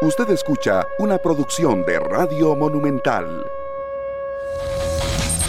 Usted escucha una producción de Radio Monumental.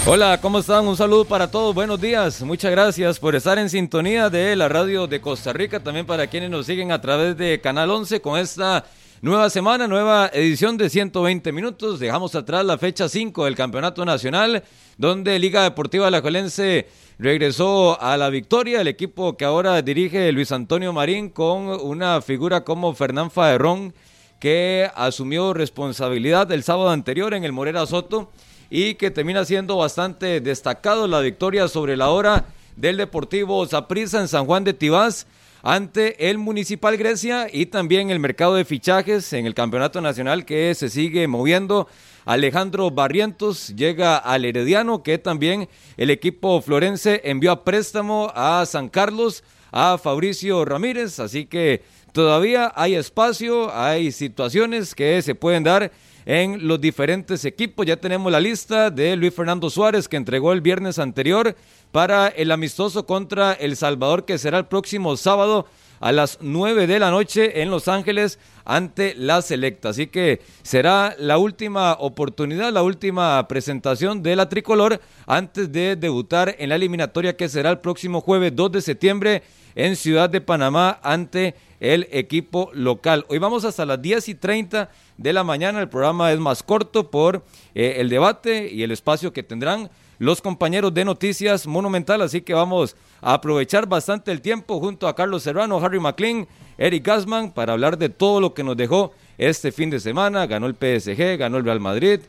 Hola, ¿cómo están? Un saludo para todos, buenos días. Muchas gracias por estar en sintonía de la radio de Costa Rica, también para quienes nos siguen a través de Canal 11 con esta nueva semana, nueva edición de 120 minutos. Dejamos atrás la fecha 5 del Campeonato Nacional, donde Liga Deportiva Alajuelense regresó a la victoria. El equipo que ahora dirige Luis Antonio Marín con una figura como Fernán Faerrón, que asumió responsabilidad el sábado anterior en el Morera Soto y que termina siendo bastante destacado la victoria sobre la hora del Deportivo Zaprisa en San Juan de Tibás ante el Municipal Grecia y también el mercado de fichajes en el Campeonato Nacional que se sigue moviendo. Alejandro Barrientos llega al Herediano, que también el equipo florense envió a préstamo a San Carlos, a Fabricio Ramírez, así que todavía hay espacio, hay situaciones que se pueden dar en los diferentes equipos. Ya tenemos la lista de Luis Fernando Suárez que entregó el viernes anterior para el amistoso contra El Salvador que será el próximo sábado a las 9 de la noche en Los Ángeles ante la selecta. Así que será la última oportunidad, la última presentación de la tricolor antes de debutar en la eliminatoria que será el próximo jueves 2 de septiembre en Ciudad de Panamá ante el equipo local. Hoy vamos hasta las 10 y 30 de la mañana. El programa es más corto por eh, el debate y el espacio que tendrán los compañeros de Noticias Monumental, así que vamos a aprovechar bastante el tiempo junto a Carlos Serrano, Harry McLean, Eric Gassman para hablar de todo lo que nos dejó este fin de semana. Ganó el PSG, ganó el Real Madrid,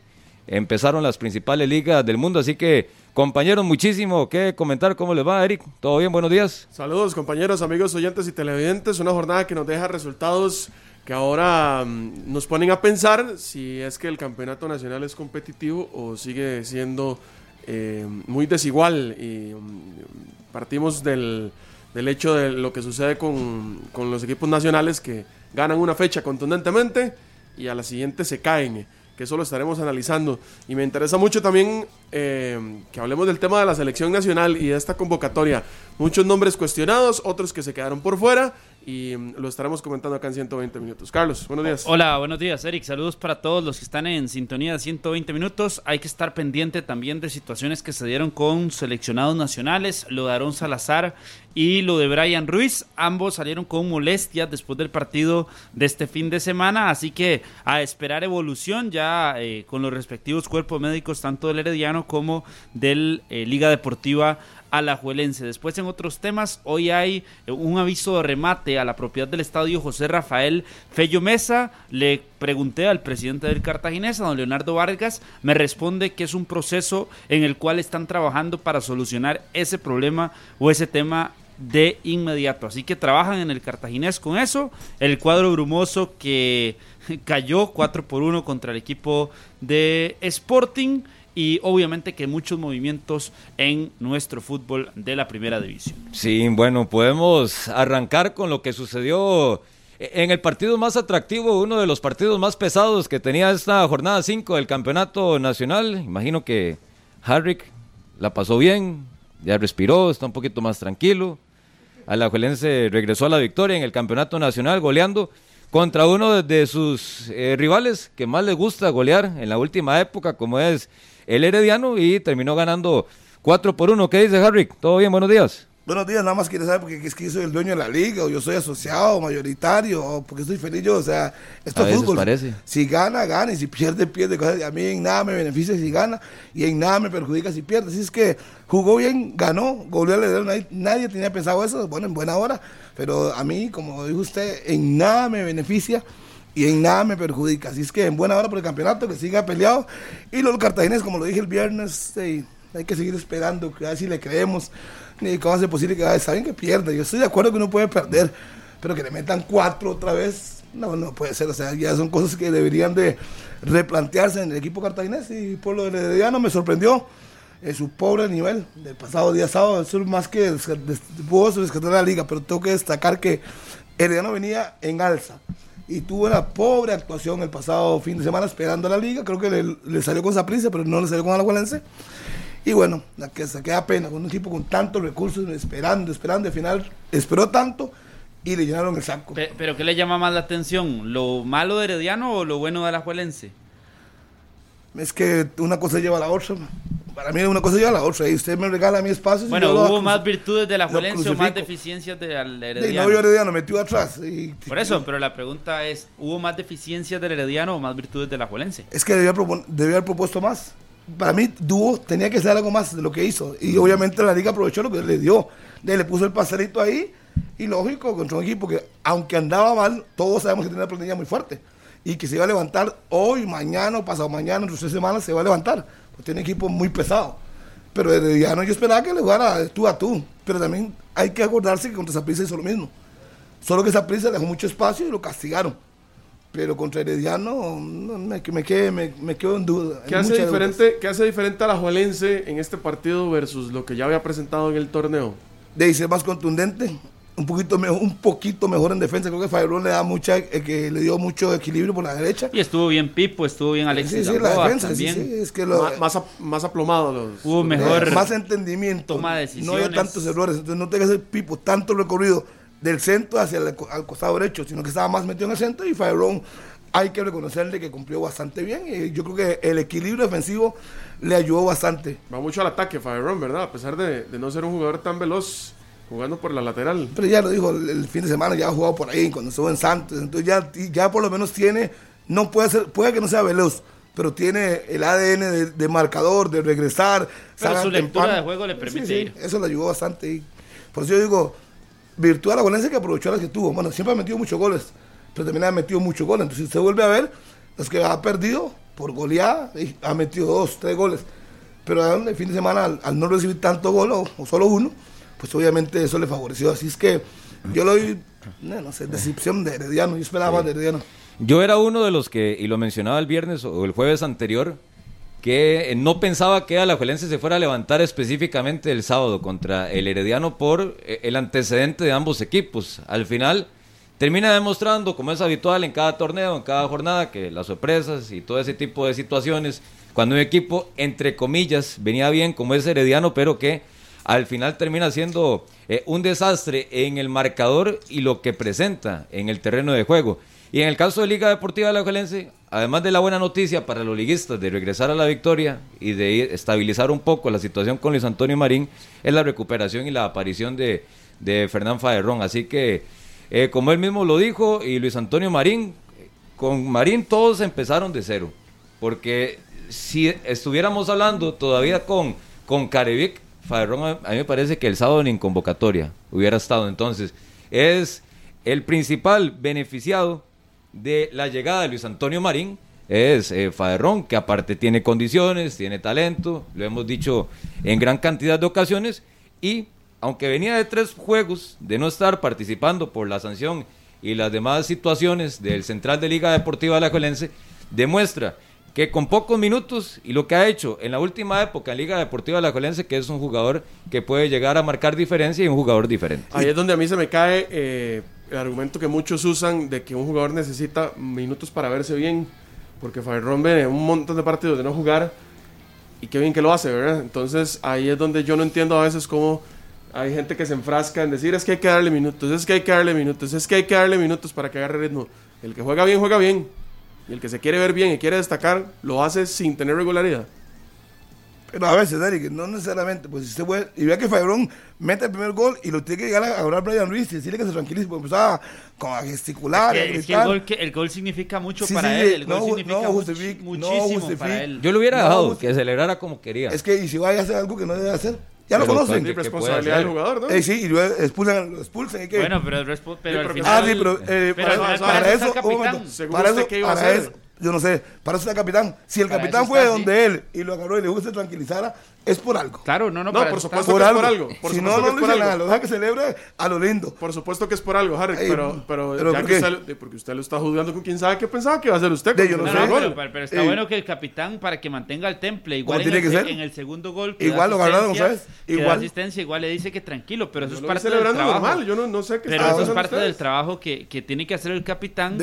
empezaron las principales ligas del mundo, así que compañeros, muchísimo que comentar. ¿Cómo les va, Eric? ¿Todo bien? Buenos días. Saludos, compañeros, amigos, oyentes y televidentes. Una jornada que nos deja resultados que ahora mm, nos ponen a pensar si es que el campeonato nacional es competitivo o sigue siendo eh, muy desigual y mm, partimos del, del, hecho de lo que sucede con, con, los equipos nacionales que ganan una fecha contundentemente y a la siguiente se caen, que eso lo estaremos analizando. Y me interesa mucho también eh, que hablemos del tema de la selección nacional y de esta convocatoria. Muchos nombres cuestionados, otros que se quedaron por fuera y mm, lo estaremos comentando acá en 120 minutos. Carlos, buenos días. Hola, buenos días, Eric. Saludos para todos los que están en sintonía de 120 minutos. Hay que estar pendiente también de situaciones que se dieron con seleccionados nacionales, lo de Salazar y lo de Brian Ruiz. Ambos salieron con molestias después del partido de este fin de semana, así que a esperar evolución ya eh, con los respectivos cuerpos médicos, tanto del Herediano como del eh, Liga Deportiva alajuelense. Después en otros temas, hoy hay eh, un aviso de remate a la propiedad del estadio José Rafael Fello Mesa. Le pregunté al presidente del Cartaginés, a don Leonardo Vargas, me responde que es un proceso en el cual están trabajando para solucionar ese problema o ese tema de inmediato. Así que trabajan en el Cartaginés con eso. El cuadro brumoso que cayó 4 por 1 contra el equipo de Sporting y obviamente que muchos movimientos en nuestro fútbol de la primera división. Sí, bueno, podemos arrancar con lo que sucedió en el partido más atractivo, uno de los partidos más pesados que tenía esta jornada 5 del campeonato nacional. Imagino que Harrick la pasó bien, ya respiró, está un poquito más tranquilo. Alajuelense regresó a la victoria en el campeonato nacional goleando contra uno de sus eh, rivales que más le gusta golear en la última época, como es el Herediano y terminó ganando 4 por 1. ¿Qué dice Harry? ¿Todo bien? Buenos días. Buenos días, nada más quiere saber porque es que yo soy el dueño de la liga, o yo soy asociado, mayoritario, o porque estoy feliz yo, o sea, esto es fútbol. Parece. Si gana, gana, y si pierde, pierde. A mí en nada me beneficia si gana, y en nada me perjudica si pierde. Así es que jugó bien, ganó, goleó al nadie, nadie tenía pensado eso, bueno, en buena hora, pero a mí, como dijo usted, en nada me beneficia y en nada me perjudica. Así es que en buena hora por el campeonato, que siga peleado. Y los cartagineses, como lo dije el viernes, hay que seguir esperando, a ver si le creemos. Ni cómo hace posible que saben que pierda. Yo estoy de acuerdo que uno puede perder, pero que le metan cuatro otra vez, no, no puede ser. O sea, ya son cosas que deberían de replantearse en el equipo cartaginés. Y por lo de no me sorprendió en su pobre nivel del pasado día sábado. Eso es más que pudo rescatar la liga, pero tengo que destacar que Herediano venía en alza y tuvo una pobre actuación el pasado fin de semana esperando a la liga. Creo que le, salió con prisa pero no le salió con Alajuelense. Y bueno, la que se queda pena con un equipo con tantos recursos, esperando, esperando. Al final esperó tanto y le llenaron el saco. Pe- ¿Pero qué le llama más la atención? ¿Lo malo de Herediano o lo bueno de Alajuelense? Es que una cosa lleva a la otra. Para mí una cosa lleva a la otra. Y usted me regala mi espacio. Bueno, ¿hubo más virtudes de Alajuelense o más deficiencias del De Herediano? novio Herediano metió atrás. y- Por eso, pero la pregunta es, ¿hubo más deficiencias del Herediano o más virtudes del Alajuelense? Es que debía, debía haber propuesto más. Para mí, Dúo tenía que ser algo más de lo que hizo. Y obviamente la liga aprovechó lo que le dio. Le puso el pastelito ahí. Y lógico, contra un equipo que, aunque andaba mal, todos sabemos que tenía una plantilla muy fuerte. Y que se iba a levantar hoy, mañana o pasado mañana, en tres semanas, se va a levantar. Porque tiene un equipo muy pesado. Pero Herediano yo esperaba que le jugara tú a tú. Pero también hay que acordarse que contra Saprissa hizo lo mismo. Solo que Saprissa dejó mucho espacio y lo castigaron. Pero contra Herediano no, me, me, quedé- me, me quedo en duda. ¿Qué hace, dudas. diferente, ¿Qué hace diferente a la Juelense en este partido versus lo que ya había presentado en el torneo? De ser más contundente, un poquito mejor, un poquito mejor en defensa. Creo que Fabrón le da mucha, eh, que le dio mucho equilibrio por la derecha. Y estuvo bien Pipo, estuvo bien Alexis sí, sí, la defensa, también. sí, es que lo, más, más aplomado los... Hubo mejor eh, más entendimiento. toma de No decisiones. había tantos errores. Entonces no tenga que hacer pipo tanto recorrido del centro hacia el al costado derecho, sino que estaba más metido en el centro y Fabrón hay que reconocerle que cumplió bastante bien. Y yo creo que el equilibrio defensivo le ayudó bastante. Va mucho al ataque, Faberón, ¿verdad? A pesar de, de no ser un jugador tan veloz jugando por la lateral. Pero ya lo dijo el, el fin de semana, ya ha jugado por ahí cuando estuvo en Santos. Entonces ya, ya por lo menos tiene, no puede ser, puede que no sea veloz, pero tiene el ADN de, de marcador, de regresar. Pero su lectura de juego le permite ir. Eso le ayudó bastante. Y por eso yo digo, virtud a la Valencia que aprovechó las que tuvo. Bueno, siempre ha metido muchos goles, pero también ha metido muchos goles. Entonces, usted vuelve a ver, los que ha perdido por goleada, y ha metido dos, tres goles. Pero el fin de semana, al, al no recibir tanto gol o, o solo uno, pues obviamente eso le favoreció. Así es que yo lo doy, no, no sé, decepción de Herediano. Yo esperaba más de Herediano. Yo era uno de los que, y lo mencionaba el viernes o el jueves anterior, que eh, no pensaba que Alajuelense se fuera a levantar específicamente el sábado contra el Herediano por eh, el antecedente de ambos equipos. Al final termina demostrando, como es habitual en cada torneo, en cada jornada, que las sorpresas y todo ese tipo de situaciones, cuando un equipo, entre comillas, venía bien como es Herediano, pero que al final termina siendo eh, un desastre en el marcador y lo que presenta en el terreno de juego. Y en el caso de Liga Deportiva Alajuelense, además de la buena noticia para los liguistas de regresar a la victoria y de estabilizar un poco la situación con Luis Antonio Marín, es la recuperación y la aparición de, de Fernán Faderrón. Así que, eh, como él mismo lo dijo, y Luis Antonio Marín, con Marín todos empezaron de cero. Porque si estuviéramos hablando todavía con, con Carevic, Faderrón a, a mí me parece que el sábado en convocatoria hubiera estado. Entonces, es el principal beneficiado de la llegada de Luis Antonio Marín. Es eh, Faderrón, que aparte tiene condiciones, tiene talento, lo hemos dicho en gran cantidad de ocasiones. Y aunque venía de tres juegos de no estar participando por la sanción y las demás situaciones del Central de Liga Deportiva Alajuelense, demuestra que con pocos minutos y lo que ha hecho en la última época en Liga Deportiva Alajuelense, que es un jugador que puede llegar a marcar diferencia y un jugador diferente. Ahí es donde a mí se me cae eh, el argumento que muchos usan de que un jugador necesita minutos para verse bien, porque Faberrón viene un montón de partidos de no jugar y qué bien que lo hace, ¿verdad? Entonces ahí es donde yo no entiendo a veces cómo hay gente que se enfrasca en decir es que hay que darle minutos, es que hay que darle minutos, es que hay que darle minutos para que agarre ritmo. El que juega bien, juega bien. Y el que se quiere ver bien y quiere destacar, lo hace sin tener regularidad. Pero a veces, Eric, no necesariamente. Pues si usted puede, y vea que Fabrón mete el primer gol y lo tiene que llegar a hablar Brian Ruiz y decirle que se tranquilice, porque empezaba como a gesticular, Es que, es que el, gol, que- el gol significa mucho Sí, para sí, él. El no gol significa no justific- no muchísimo justific- para él. Yo lo hubiera No, dejado, que celebrara como quería. Es que, y si va a hacer algo que no debe hacer, ya lo conocen. ¿qué- Es responsabilidad del jugador, ¿no? Eh, sí, y luego expulsan, lo expulsan. hay que- Bueno, pero, pero al final... ah, sí, pero, eh, pero para, eso un momento, para eso, ¿qué iba a para hacer? eso, yo no sé, para eso el capitán. Si el Para capitán fue está donde él y lo agarró y le dijo que se tranquilizara, es por algo. Claro, no, no, No, para por supuesto. está- que es por algo, por si no, no por algo. nada, lo deja que celebre a lo lindo. Por supuesto que es por algo, Harry, pero, pero, ¿pero ya por que qué? usted, porque usted lo está juzgando con quién sabe qué pensaba que iba a hacer usted. De, yo no sé. no, pero, está Eh, bueno que el capitán, para que mantenga el temple, igual en tiene el, que ser. en el segundo gol, que Igual lo agarraron, ¿sabes? Igual. asistencia, igual le dice que tranquilo, pero eso es lo parte del celebrando trabajo. normal, yo no, no sé qué Pero eso es parte del trabajo que, que tiene que hacer el capitán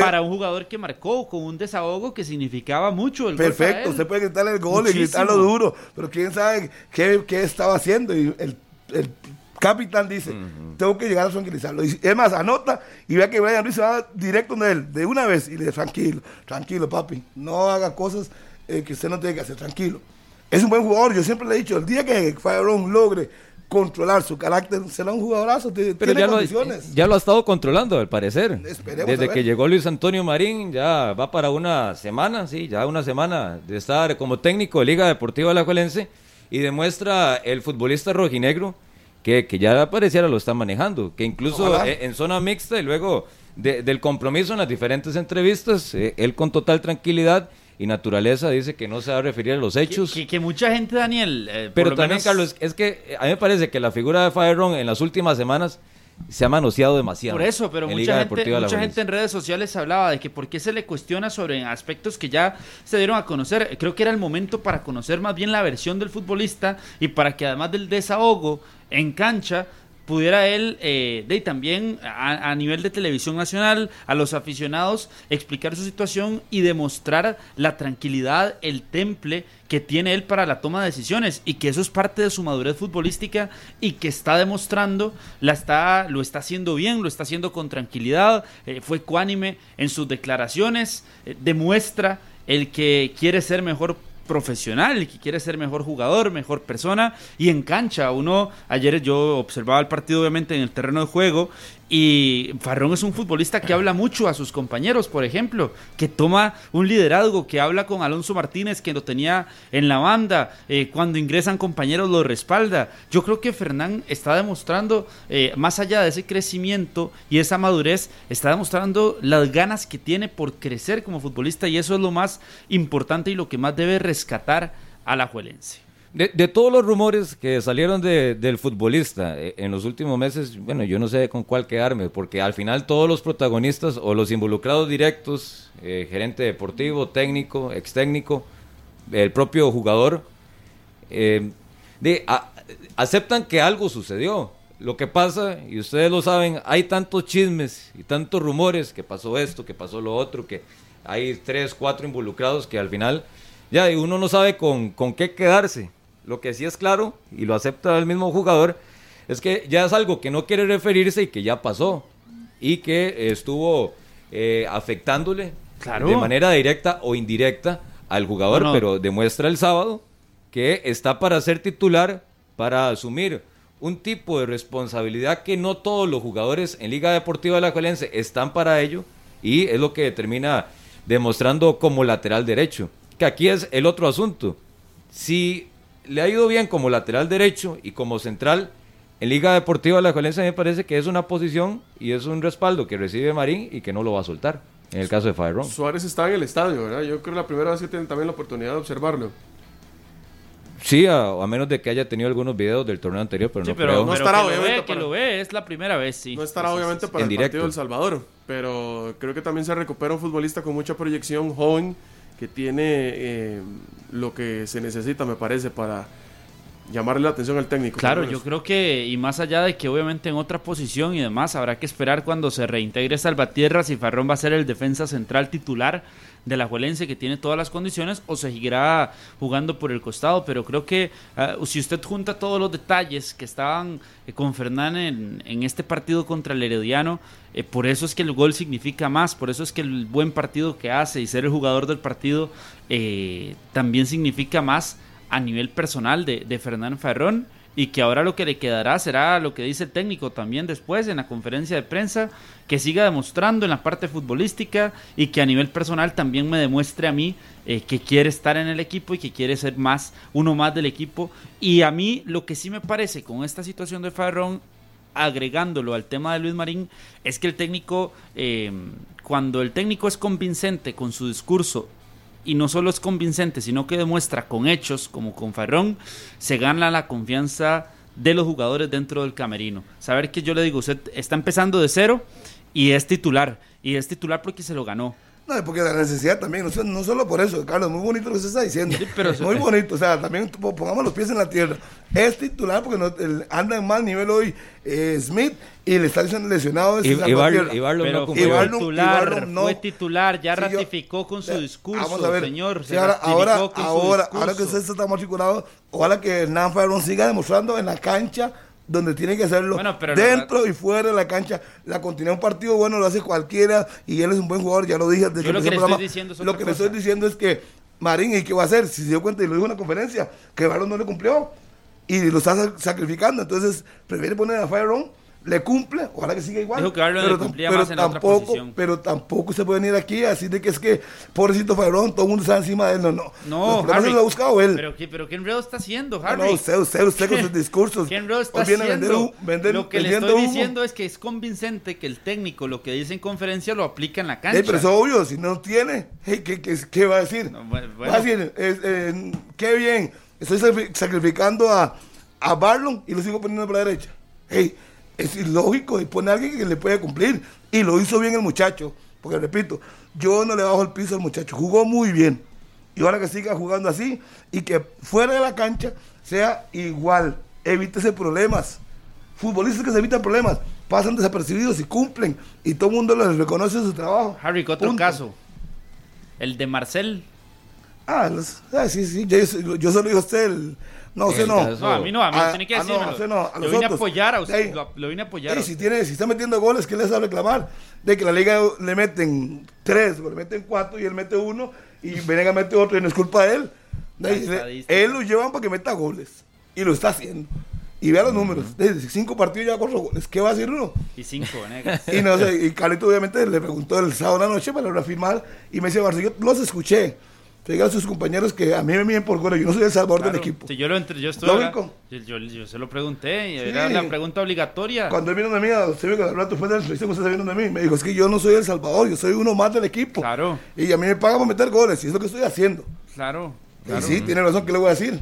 para un jugador que marcó con un desahogo que significaba mucho el gol Perfecto, él. usted puede gritarle el gol y Muchísimo. gritarlo duro, pero quién sabe qué, qué estaba haciendo y el, el capitán dice, tengo que llegar a tranquilizarlo. Y, es más, anota y vea que Brian Ruiz se va directo de él, de una vez, y le dice, tranquilo, tranquilo, papi, no haga cosas eh, que usted no tiene que hacer, tranquilo. Es un buen jugador, yo siempre le he dicho, el día que Fayron logre controlar su carácter, será un jugadorazo, tiene Pero ya lo, condiciones. ya lo ha estado controlando, al parecer. Esperemos Desde que llegó Luis Antonio Marín, ya va para una semana, sí, ya una semana de estar como técnico de Liga Deportiva Alajuelense y demuestra el futbolista rojinegro que, que ya pareciera lo está manejando, que incluso Ojalá. eh, en zona mixta y luego de- del compromiso en las diferentes entrevistas, eh, él con total tranquilidad y naturaleza dice que no se va a referir a los hechos. Que, que mucha gente, Daniel. eh, Pero también, menos- Carlos, es que eh, a mí me parece que la figura de Fireron en las últimas semanas se ha manoseado demasiado. Por eso, pero mucha gente, mucha gente en redes sociales hablaba de que por qué se le cuestiona sobre aspectos que ya se dieron a conocer. Creo que era el momento para conocer más bien la versión del futbolista y para que además del desahogo en cancha pudiera él eh, de, también a, nivel de televisión nacional a los aficionados explicar su situación y demostrar la tranquilidad, el temple que tiene él para la toma de decisiones y que eso es parte de su madurez futbolística y que está demostrando, la está, lo está haciendo bien, lo está haciendo con tranquilidad, eh, fue ecuánime en sus declaraciones, eh, demuestra el que quiere ser mejor profesional, el que quiere ser mejor jugador, mejor persona y en cancha. Uno, ayer yo observaba el partido obviamente en el terreno de juego y Farrón es un futbolista que habla mucho a sus compañeros, por ejemplo, que toma un liderazgo, que habla con Alonso Martínez, que lo tenía en la banda, eh, cuando ingresan compañeros lo respalda. Yo creo que Fernán está demostrando, eh, más allá de ese crecimiento y esa madurez, está demostrando las ganas que tiene por crecer como futbolista y eso es lo más importante y lo que más debe rescatar a la Juelense. De, todos los rumores que salieron de- del futbolista eh, en los últimos meses, bueno, yo no sé con cuál quedarme, porque al final todos los protagonistas o los involucrados directos, eh, gerente deportivo, técnico, ex técnico, el propio jugador, eh, aceptan que algo sucedió. Lo que pasa, y ustedes lo saben, hay tantos chismes y tantos rumores que pasó esto, que pasó lo otro, que hay tres, cuatro involucrados que al final ya uno no sabe con, con qué quedarse. Lo que sí es claro, y lo acepta el mismo jugador, es que ya es algo que no quiere referirse y que ya pasó. Y que estuvo eh, afectándole Claro. de manera directa o indirecta al jugador, No, no. pero demuestra el sábado que está para ser titular, para asumir un tipo de responsabilidad que no todos los jugadores en Liga Deportiva de la Alajuelense están para ello y es lo que termina demostrando como lateral derecho. Que aquí es el otro asunto. Si le ha ido bien como lateral derecho y como central en Liga Deportiva de la Alajuelense me parece que es una posición y es un respaldo que recibe Marín y que no lo va a soltar. En el caso de Fireron. Suárez está en el estadio, ¿verdad? Yo creo que la primera vez que tienen también la oportunidad de observarlo. Sí, a, a menos de que haya tenido algunos videos del torneo anterior, pero Sí, no pero, creo. No pero estará, lo obviamente, ve, que para- lo ve, es la primera vez, sí. No estará Sí, obviamente sí. para En el directo. partido del Salvador, pero creo que también se recupera un futbolista con mucha proyección, joven, que tiene eh, lo que se necesita, me parece, para llamarle la atención al técnico. Claro, yo creo que, y más allá de que obviamente en otra posición y demás, habrá que esperar cuando se reintegre Salvatierra si Farrón va a ser el defensa central titular de la Juelense que tiene todas las condiciones o seguirá jugando por el costado, pero creo que ah, si usted junta todos los detalles que estaban eh, con Fernán en, este partido contra el Herediano, eh, por eso es que el gol significa más, por eso es que el buen partido que hace y ser el jugador del partido eh, también significa más a nivel personal de, de Fernán Farrón y que ahora lo que le quedará será lo que dice el técnico también después en la conferencia de prensa, que siga demostrando en la parte futbolística y que a nivel personal también me demuestre a mí eh, que quiere estar en el equipo y que quiere ser más, uno más del equipo. Y a mí lo que sí me parece con esta situación de Farrón, agregándolo al tema de Luis Marín, es que el técnico, eh, cuando el técnico es convincente con su discurso y no solo es convincente, sino que demuestra con hechos, como con Farrón, se gana la confianza de los jugadores dentro del camerino. Saber que yo le digo, usted está empezando de cero y es titular. Y es titular porque se lo ganó. No, porque la necesidad también, no, so- no solo por eso, Carlos, muy bonito lo que usted está diciendo. pero- muy bonito, o sea, también po- pongamos los pies en la tierra. Es titular porque no, el- anda en mal nivel hoy eh, Smith y le está diciendo lesionado y Barlo Pero no fue titular, igual no- no. fue titular, ya Sí, yo- ratificó con su discurso, vamos a ver. señor. Sí, se ahora, ahora, ahora, discurso. ahora que usted está matriculado, ojalá que Hernán siga demostrando en la cancha donde tiene que hacerlo Bueno, pero la dentro y fuera de la cancha. La continuidad de un partido bueno lo hace cualquiera y él es un buen jugador, ya lo dije desde Yo lo que le estoy diciendo es Lo que le estoy diciendo es que Marín, ¿y qué va a hacer? Si se dio cuenta y lo dijo en la conferencia, que Barón no le cumplió y lo está sac- sacrificando. Entonces, prefiere poner a Fireon, le cumple, ojalá que siga igual. Dijo que le tam- cumplía más en la otra tampoco, pero tampoco se puede venir aquí a decir de que es que, pobrecito Fireon, todo el mundo está encima de él. No, no. No, Los Harry, los ha buscado él. Pero, ¿qué, pero ¿qué enredo está haciendo, No, Harry? no, usted, usted, usted con sus discursos. ¿Qué enredo está haciendo? vender vender- lo que le estoy humo. diciendo es que es convincente que el técnico lo que dice en conferencia lo aplica en la cancha. Ey, pero es obvio, si no tiene, hey, ¿qué, qué, qué va a decir? No, bueno, Va a decir, es- eh, qué bien, estoy sacri- sacrificando a, a Barlon y lo sigo poniendo por la derecha. Hey, es ilógico y pone a alguien que le puede cumplir. Y lo hizo bien el muchacho, porque repito, yo no le bajo el piso al muchacho, jugó muy bien. Y ahora que siga jugando así y que fuera de la cancha sea igual, evítese problemas. Futbolistas que se evitan problemas, pasan desapercibidos y cumplen. Y todo el mundo les reconoce su trabajo. Harry, ¿qué otro Punto. caso? El de Marcel. Ah, los- ah, sí, sí, yo, yo solo digo a usted el... No, usted no. caso- No, a mí no, a mí Ah, tiene que no, decirme. a usted no, a lo los vine a apoyar a usted. Ey. Lo, lo vine a apoyar. Si, tiene, si está metiendo goles, ¿qué les va a reclamar? De que la liga le meten tres, o le meten cuatro y él mete uno y Venega mete otro y no es culpa de él. Le- él lo llevan para que meta goles y lo está haciendo. Y vea los números, desde cinco partidos ya cuatro goles. ¿Qué va a decir uno? Y cinco, Venegas. Y no sé, y Carlito obviamente le preguntó el sábado a la noche para reafirmar y me dice, Barça, yo los escuché. Le diga a sus compañeros que a mí me miden por goles, yo no soy el salvador Claro, del equipo. si yo lo entre, yo estoy Lógico. Yo, yo, yo se lo pregunté y Sí. era la pregunta obligatoria. Cuando él vino de mí, usted que al rato después de la selección, usted se vino de mí, me dijo, es que yo no soy el salvador, yo soy uno más del equipo. Claro. Y a mí me pagan por meter goles, y es lo que estoy haciendo. Claro. Y sí, tiene razón, ¿qué le voy a decir?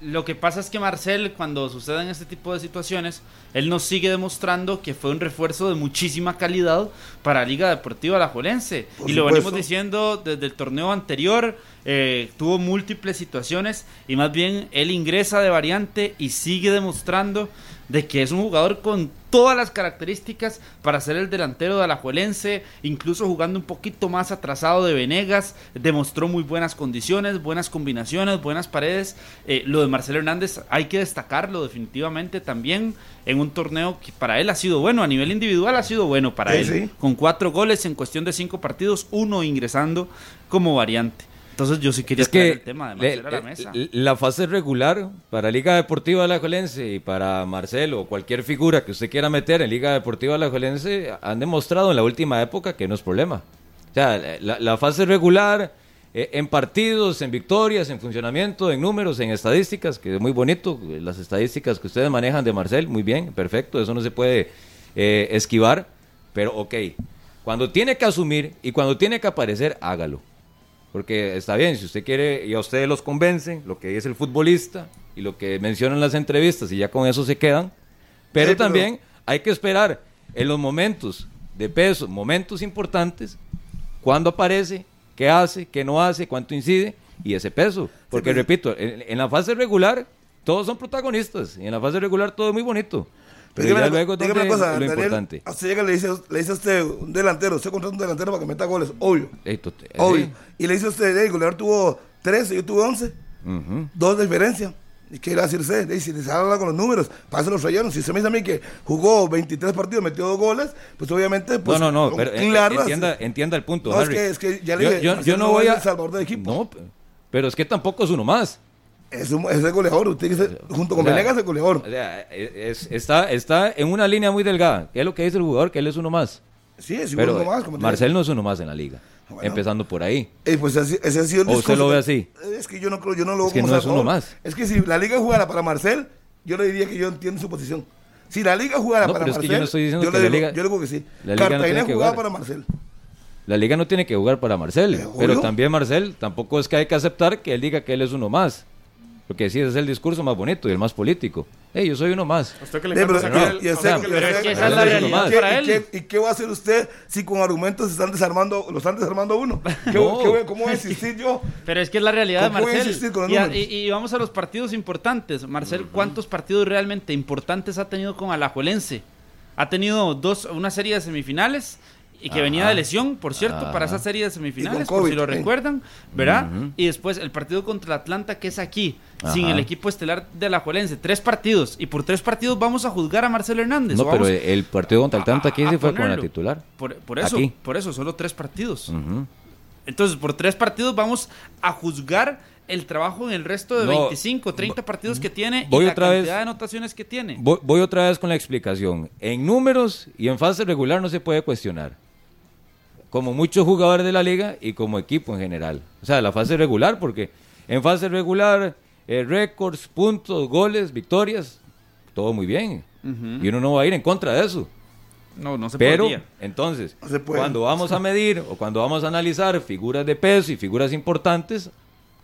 Lo que pasa es que Marcel, cuando suceden este tipo de situaciones, él nos sigue demostrando que fue un refuerzo de muchísima calidad para Liga Deportiva Alajuelense. Por Y lo venimos diciendo desde el torneo anterior, eh, tuvo múltiples situaciones y más bien él ingresa de variante y sigue demostrando de que es un jugador con todas las características para ser el delantero de Alajuelense, incluso jugando un poquito más atrasado de Venegas, demostró muy buenas condiciones, buenas combinaciones, buenas paredes. Eh, lo de Marcelo Hernández hay que destacarlo definitivamente también en un torneo que para él ha sido bueno, a nivel individual ha sido bueno para Sí, él, sí. con cuatro goles en cuestión de cinco partidos, uno ingresando como variante. Entonces yo sí quería Es que el tema de le- Marcelo a la le- mesa. la fase regular para Liga Deportiva Alajuelense y para Marcelo o cualquier figura que usted quiera meter en Liga Deportiva Alajuelense han demostrado en la última época que no es problema. O sea, la, la fase regular eh, en partidos, en victorias, en funcionamiento, en números, en estadísticas, que es muy bonito, eh, las estadísticas que ustedes manejan de Marcel, muy bien, perfecto, eso no se puede eh, esquivar, pero ok, cuando tiene que asumir y cuando tiene que aparecer, hágalo. Porque está bien, si usted quiere y a ustedes los convencen, lo que dice el futbolista y lo que mencionan las entrevistas y ya con eso se quedan. Pero Sí, pero- también hay que esperar en los momentos de peso, momentos importantes, cuándo aparece, qué hace, qué no hace, cuánto incide y ese peso. Porque pero- repito, en, en la fase regular todos son protagonistas y en la fase regular todo es muy bonito. Pero dígame ya luego es dígame una cosa, lo Daniel, importante. A usted llega le dice, le dice a usted un delantero, usted contrata un delantero para que meta goles, obvio. Ey, tot- Obvio. sí. Y le dice a usted, el goleador tuvo 13, yo tuve 11. Ujú. Dos de diferencia. ¿Y qué iba a decir usted? Y si les habla con los números, eso los rayaron. Si usted me dice a mí que jugó 23 partidos, metió dos goles, pues obviamente. Pues, no, no, no, pero eh, claro, entienda, entienda el punto, No, es Harry. que- es que ya le yo, dije, yo- yo no voy es a... el salvador del equipo. No, pe- pero es que tampoco es uno más. Es, un, es el goleador. Usted dice, junto con O sea, Venegas, el goleador. o sea, es- está, está en una línea muy delgada. ¿Qué es lo que dice el jugador? Que él es uno más. Sí, es Pero uno más. como Marcel no es uno más en la liga. Bueno. Empezando por ahí. Eh, pues ese ha sido el ¿O usted lo ve así? Es que yo no creo, yo no lo veo Es que como no es uno más. Es que si la liga jugara para Marcel, yo le diría que yo entiendo su posición. Si la liga jugara No, para pero es que Marcel, yo no estoy diciendo yo que le la digo, liga- yo digo que sí. la liga no Cartagena que jugaba jugar. para Marcel. La liga no tiene que jugar para Marcel. Pero también Marcel, tampoco es que hay que aceptar que él diga que él es uno más. Porque sí, ese es el discurso más bonito y el más político. Hey, yo soy uno más. ¿A usted que y que que esa sacar es la el- realidad ¿Y qué- para y él. qué- ¿Y qué va a hacer usted si con argumentos están desarmando, lo están desarmando a uno? ¿Qué, No. qué voy- ¿Cómo voy a insistir yo? Pero es que es la realidad de ¿Cómo voy a Marcel. insistir con los Y, a- números? y- y vamos a los partidos importantes. Marcel, ¿cuántos partidos realmente importantes ha tenido con Alajuelense? Ha tenido dos, una serie de semifinales y que venía de lesión, por cierto, para esa serie de semifinales, por si lo recuerdan, ¿verdad? Y después el partido contra Atlanta, que es aquí, sin el equipo estelar de la Juelense. Tres partidos, y por tres partidos vamos a juzgar a Marcelo Hernández. No, pero el partido contra el Tanta aquí sí fue con la titular. Por, por eso, Aquí. por eso, solo tres partidos. Entonces, por tres partidos vamos a juzgar el trabajo en el resto de No, 25, 30 partidos que tiene voy y la otra cantidad vez. de anotaciones que tiene. Voy, voy otra vez con la explicación. En números y en fase regular no se puede cuestionar. Como muchos jugadores de la liga y como equipo en general. O sea, la fase regular, porque en fase regular, eh, récords, puntos, goles, victorias, todo muy bien. Y uno no va a ir en contra de eso. No, no se Pero, podría. entonces, No se puede. cuando vamos a medir o cuando vamos a analizar figuras de peso y figuras importantes,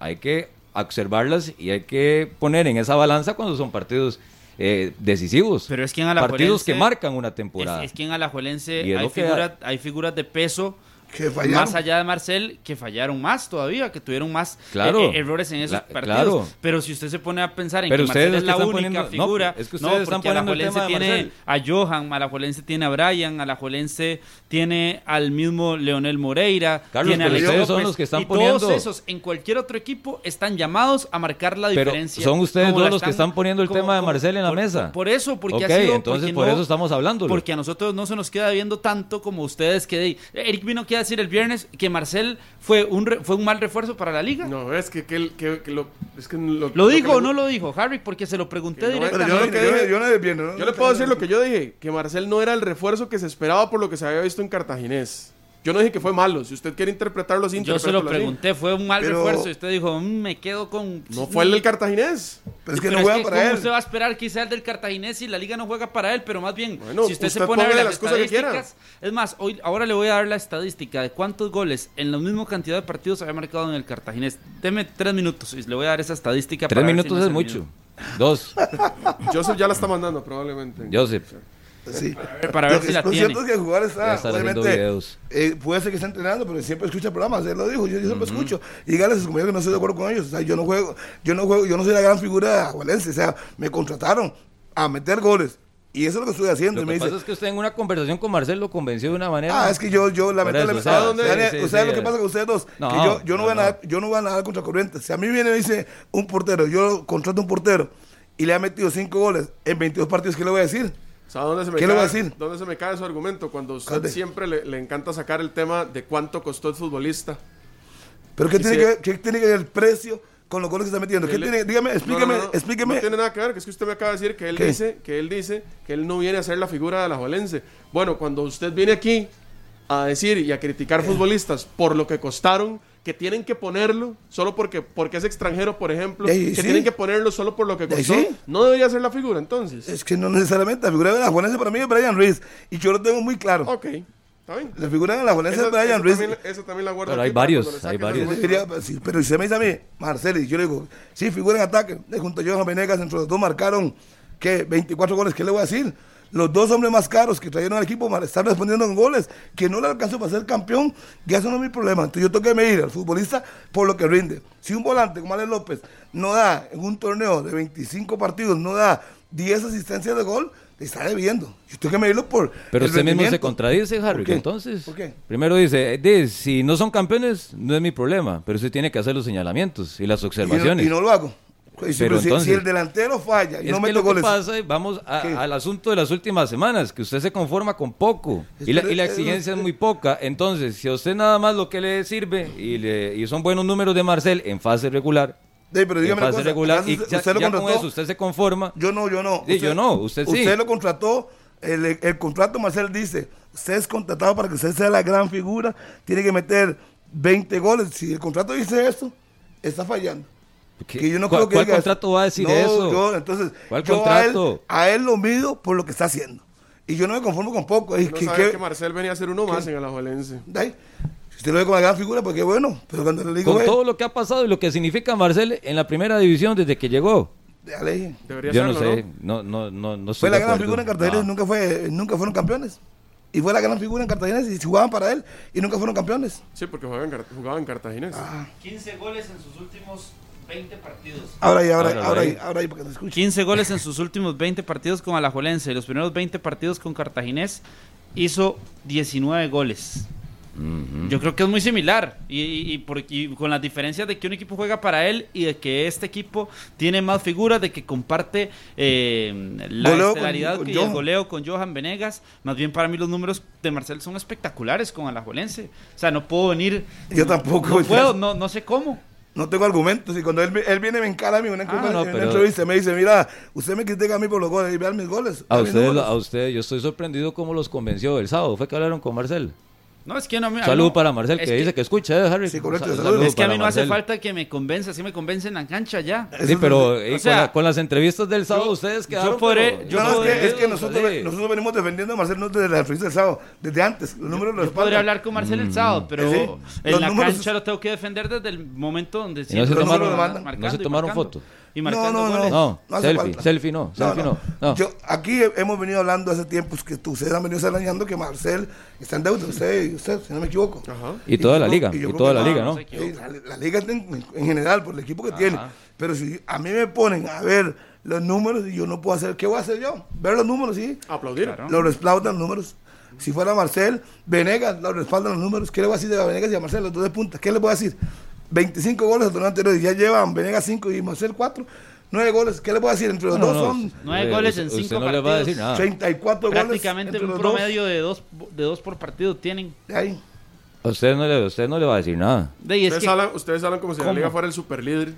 hay que observarlas y hay que poner en esa balanza cuando son partidos eh, decisivos. Pero es que en Partidos que marcan una temporada. Es, es que en Alajuelense hay, figura- hay figuras de peso Que fallaron. más allá de Marcel que fallaron más todavía, que tuvieron más Claro. eh, eh, errores en esos partidos. claro. Pero si usted se pone a pensar en Pero que Marcel es la que única están poniendo- no, figura, es que no, ustedes están porque poniendo el Alajuelense tema de tiene Marcel. a Johan, Alajuelense tiene a Brian, Alajuelense tiene al mismo Leonel Moreira, Carlos, tiene a pero Alex ustedes son López, los que están y poniendo- todos esos en cualquier otro equipo están llamados a marcar la Pero diferencia. son ustedes dos los que están poniendo el como- tema de Marcel en la por- mesa. Por eso, porque Ok, ha sido entonces porque por no- eso estamos hablándolo. Porque a nosotros no se nos queda viendo tanto como ustedes que Eric vino aquí a decir el viernes que Marcel fue un re- fue un mal refuerzo para la liga. No, es que, que, que- que lo, es que lo, ¿Lo que dijo o no lo dijo, Harry? Porque se lo pregunté directamente. Yo le puedo decir lo que yo dije, que Marcel no era el refuerzo que se esperaba por lo que se había visto en Cartaginés. Yo no dije que fue malo, si usted quiere interpretarlo así, Yo se lo así. pregunté, fue un mal Pero- refuerzo y usted dijo, "Mm, me quedo con... No fue el del Cartaginés. Pero es que Pero no juegan para ¿cómo él. usted va a esperar que sea el del Cartaginés si la liga no juega para él? Pero más bien, Bueno, si usted, se pone a ver las las cosas que quiera. estadísticas... Es más, hoy, ahora le voy a dar la estadística de cuántos goles en la misma cantidad de partidos había marcado en el Cartaginés. Deme tres minutos y le voy a dar esa estadística. Tres para ver si minutos es mucho. Dos. Joseph ya la está mandando probablemente. Joseph. Sí. Para ver Lo si la lo tiene. cierto es que el jugador está, está haciendo obviamente, eh, puede ser que esté entrenando, pero siempre escucha programas, él lo dijo, yo, yo siempre escucho. Y dígale a sus compañeros que no estoy de acuerdo con ellos, o sea, yo no juego, yo no juego, yo no soy la gran figura de Valencia, o sea, me contrataron a meter goles. Y eso es lo que estoy haciendo. Lo y me que dice, pasa es que usted en una conversación con Marcel lo convenció de una manera. Ah, es que yo, yo lamentablemente, o sea, ¿sabe dónde? sí, Daniel, sí, ¿usted sabe sí. lo que pasa con ustedes dos? No, que yo, yo no, no, voy a no. nadar, yo no voy a nadar contra corriente. Si a mí viene y dice un portero, yo contrato un portero y le ha metido cinco goles en 22 partidos, ¿qué le voy a decir? ¿Sabe dónde se me ¿Qué cae, le voy a decir? ¿Dónde se me cae su argumento? Cuando usted siempre le, le encanta sacar el tema de cuánto costó el futbolista. Pero ¿qué tiene, si- que, ver- qué tiene que ver el precio con los goles que está metiendo? ¿Qué Él- tiene? Dígame, explíqueme, no, no, no. explíqueme. No tiene nada que ver, que es que usted me acaba de decir que él ¿Qué? dice que él dice que él no viene a ser la figura de la Jolense. Bueno, cuando usted viene aquí a decir y a criticar futbolistas por lo que costaron, que tienen que ponerlo solo porque porque es extranjero, por ejemplo, que sí. tienen que ponerlo solo por lo que costó, sí. no debería ser la figura entonces. Es que no necesariamente. La figura de la Juanense para mí es Brian Ruiz. Y yo lo tengo muy claro. Ok, está bien. La figura de la Juanense es Brian Ruiz. también, esa también la guardo Pero aquí hay varios, hay varios. Sí, pero si usted me dice a mí, Marceli, yo le digo, sí, figura en ataque. De junto a Johan Venegas, entre los dos marcaron, ¿qué? 24 goles. ¿Qué le voy a decir? Los dos hombres más caros que trajeron al equipo están respondiendo con goles. Que no le alcanzó para ser campeón, ya eso no es mi problema. Entonces yo tengo que medir al futbolista por lo que rinde. Si un volante como Ale López no da en un torneo de 25 partidos, no da 10 asistencias de gol, le está debiendo. Yo tengo que medirlo por. Pero el usted mismo se contradice, Harry. Entonces, ¿Por qué? primero dice, eh, si no son campeones, no es mi problema, pero usted tiene que hacer los señalamientos y las Y no, observaciones. y no lo hago. Pero si, entonces- si el delantero falla y es no que mete lo que goles. pasa, es- vamos a- al asunto de las últimas semanas, que usted se conforma con poco y la, y la Espere, exigencia eh, es muy poca. Entonces, si a usted nada más lo que le sirve y, le- y son buenos números de Marcel en fase regular, Sí, pero dígame cosa, regular, ¿acaso y usted, ya, usted lo ya con contrató? eso usted se conforma. Yo no, yo no. Sí, yo no, usted sí. Usted lo contrató, el, el contrato Marcel dice, usted es contratado para que usted sea la gran figura, tiene que meter 20 goles. Si el contrato dice eso, está fallando. ¿Qué- Que yo no cuál- creo que cuál diga eso. contrato va a decir No, eso? yo, entonces, ¿Cuál yo contrato? A él, a él lo mido por lo que está haciendo. Y yo no me conformo con poco. Es No que, sabe que- que Marcel venía a ser uno más en Alajuelense. si usted lo ve como la gran figura, pues qué bueno. Pero cuando le digo, Con "Ve, todo lo que ha pasado y lo que significa Marcel en la primera división desde que llegó. déjale. Debería Yo no sé, no, no, no, no Fue la gran figura en Cartagena y nunca, fue, nunca fueron campeones. Y fue la gran figura en Cartagena y jugaban para él y nunca fueron campeones. Sí, porque jugaba en, Car- jugaba en Cartaginés. Ah. 15 goles en sus últimos 20 partidos. Ahora ahí, ahora ahí, ahora ahí. ahora ahí, para que te escuche. 15 goles en sus últimos 20 partidos con Alajuelense. Los primeros 20 partidos con Cartaginés hizo 19 goles. Yo creo que es muy similar y, y- y por- y con las diferencias de que un equipo juega para él y de que este equipo tiene más figuras, de que comparte eh, la Goleo estelaridad con y el goleo con Johan Venegas. Más bien para mí los números de Marcel son espectaculares con Alajuelense. O sea, no puedo venir... Yo tampoco. No puedo, no, no sé cómo. No tengo argumentos. Y cuando él, él viene, me encara a mí una, Ah, no, en una entrevista. Me dice: Mira, usted me critica a mí por los goles. Y vean mis goles. A números". a usted, yo estoy sorprendido cómo los convenció el sábado. Fue que hablaron con Marcel. No, es que no me... Salud no, para Marcel, es que, dice que escucha, ¿eh, Harry? Sí, correcto, Sa- salud. Es que a mí no hace falta que me convenza, si me convence en la cancha ya. Sí, pero eh, O con, sea, la- con las entrevistas del sábado yo- ustedes yo quedaron. podré- pero- yo No, es que, es que nosotros, Sí. nosotros venimos defendiendo a Marcel no desde la entrevista del sábado, desde antes. Los números los Yo podría hablar con Marcel el sábado, pero Sí. en la números- cancha lo tengo que defender desde el momento donde Y no se siempre tomaron, no se marcando. Y marcando No, no, no. goles. No, No hace selfie, falta. selfie no, selfie no. no. Yo, aquí he- hemos venido hablando hace tiempos que ustedes han venido señalando que Marcel está en deuda, usted y usted, si no me equivoco. Ajá. Y toda la yo liga, creo- y creo toda la no, liga, no la, la liga en, en general, por el equipo que tiene. Pero si a mí me ponen a ver los números y yo no puedo hacer, ¿qué voy a hacer yo? Ver los números, sí. Aplaudir. Claro. Los respaldan los números. Si fuera Marcel, Venegas, los respaldan los números. ¿Qué le voy a decir de Venegas y a Marcel, los dos de punta? ¿Qué le voy a decir? 25 goles al torneo anterior y ya llevan Venegas 5 y Marcel 4. 9 goles. ¿Qué le voy a decir? Entre los No, dos no, son Nueve eh, goles en usted cinco no le va a decir partidos. nada. 34 goles. Prácticamente un los dos. promedio de dos, de dos por partido tienen. De ahí. A usted no le, usted no le va a decir nada. De, Ustedes, que- hablan, ustedes hablan como si la ¿Cómo? liga fuera el superlíder.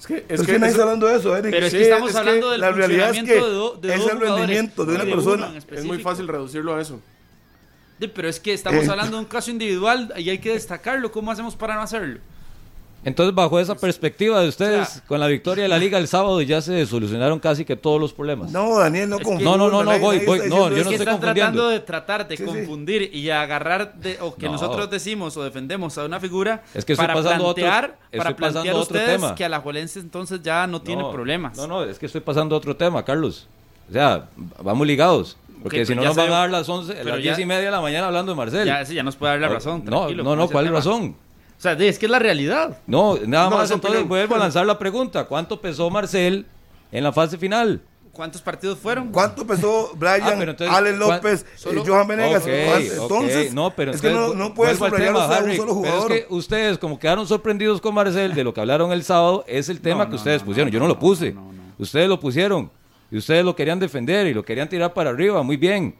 Es que, es Es, que, que, nadie está hablando de eso, Eric. pero es sí, que estamos es que hablando del la realidad es que de, do- de es el rendimiento de una persona. es muy fácil reducirlo a eso. De, pero es que estamos Eh. hablando de un caso individual y hay que destacarlo. ¿Cómo hacemos para no hacerlo? Entonces, bajo esa perspectiva de ustedes, O sea- con la victoria de la liga el sábado ya se solucionaron casi que todos los problemas. No, Daniel, no Es que- confunda, No, no, no, no, voy, voy, no, yo Es no que estoy están tratando de tratar de Sí, sí. confundir y agarrar de, o que No. nosotros decimos o defendemos a una figura Es que para pasando a otro- plantear, estoy para plantear a a otro ustedes tema. que Alajuelense entonces ya no, tiene problemas. No, no, es que estoy pasando a otro tema, Carlos. O sea, vamos ligados. Porque Ok, si no nos van a dar las 11, pero las ya- 10 y media de la mañana hablando de Marcel. Ya, sí, ya nos puede dar la razón. no, no, no, ¿cuál razón? O sea, es que es la realidad. No, nada No, más es entonces vuelvo a lanzar la pregunta. ¿Cuánto pesó Marcel en la fase final? ¿Cuántos partidos fueron? ¿Cuánto pesó Brian, Ah, entonces, Alex ¿cuán- López, solo- eh, Johan Venegas? Entonces, no, pero es que no, no puedes subrayar a un solo jugador. Pero es que ustedes, como quedaron sorprendidos con Marcel de lo que hablaron el sábado, es el tema No, que no, ustedes no, pusieron. no, Yo no lo no, puse. no, no. Ustedes lo pusieron. Y ustedes lo querían defender y lo querían tirar para arriba. Muy bien.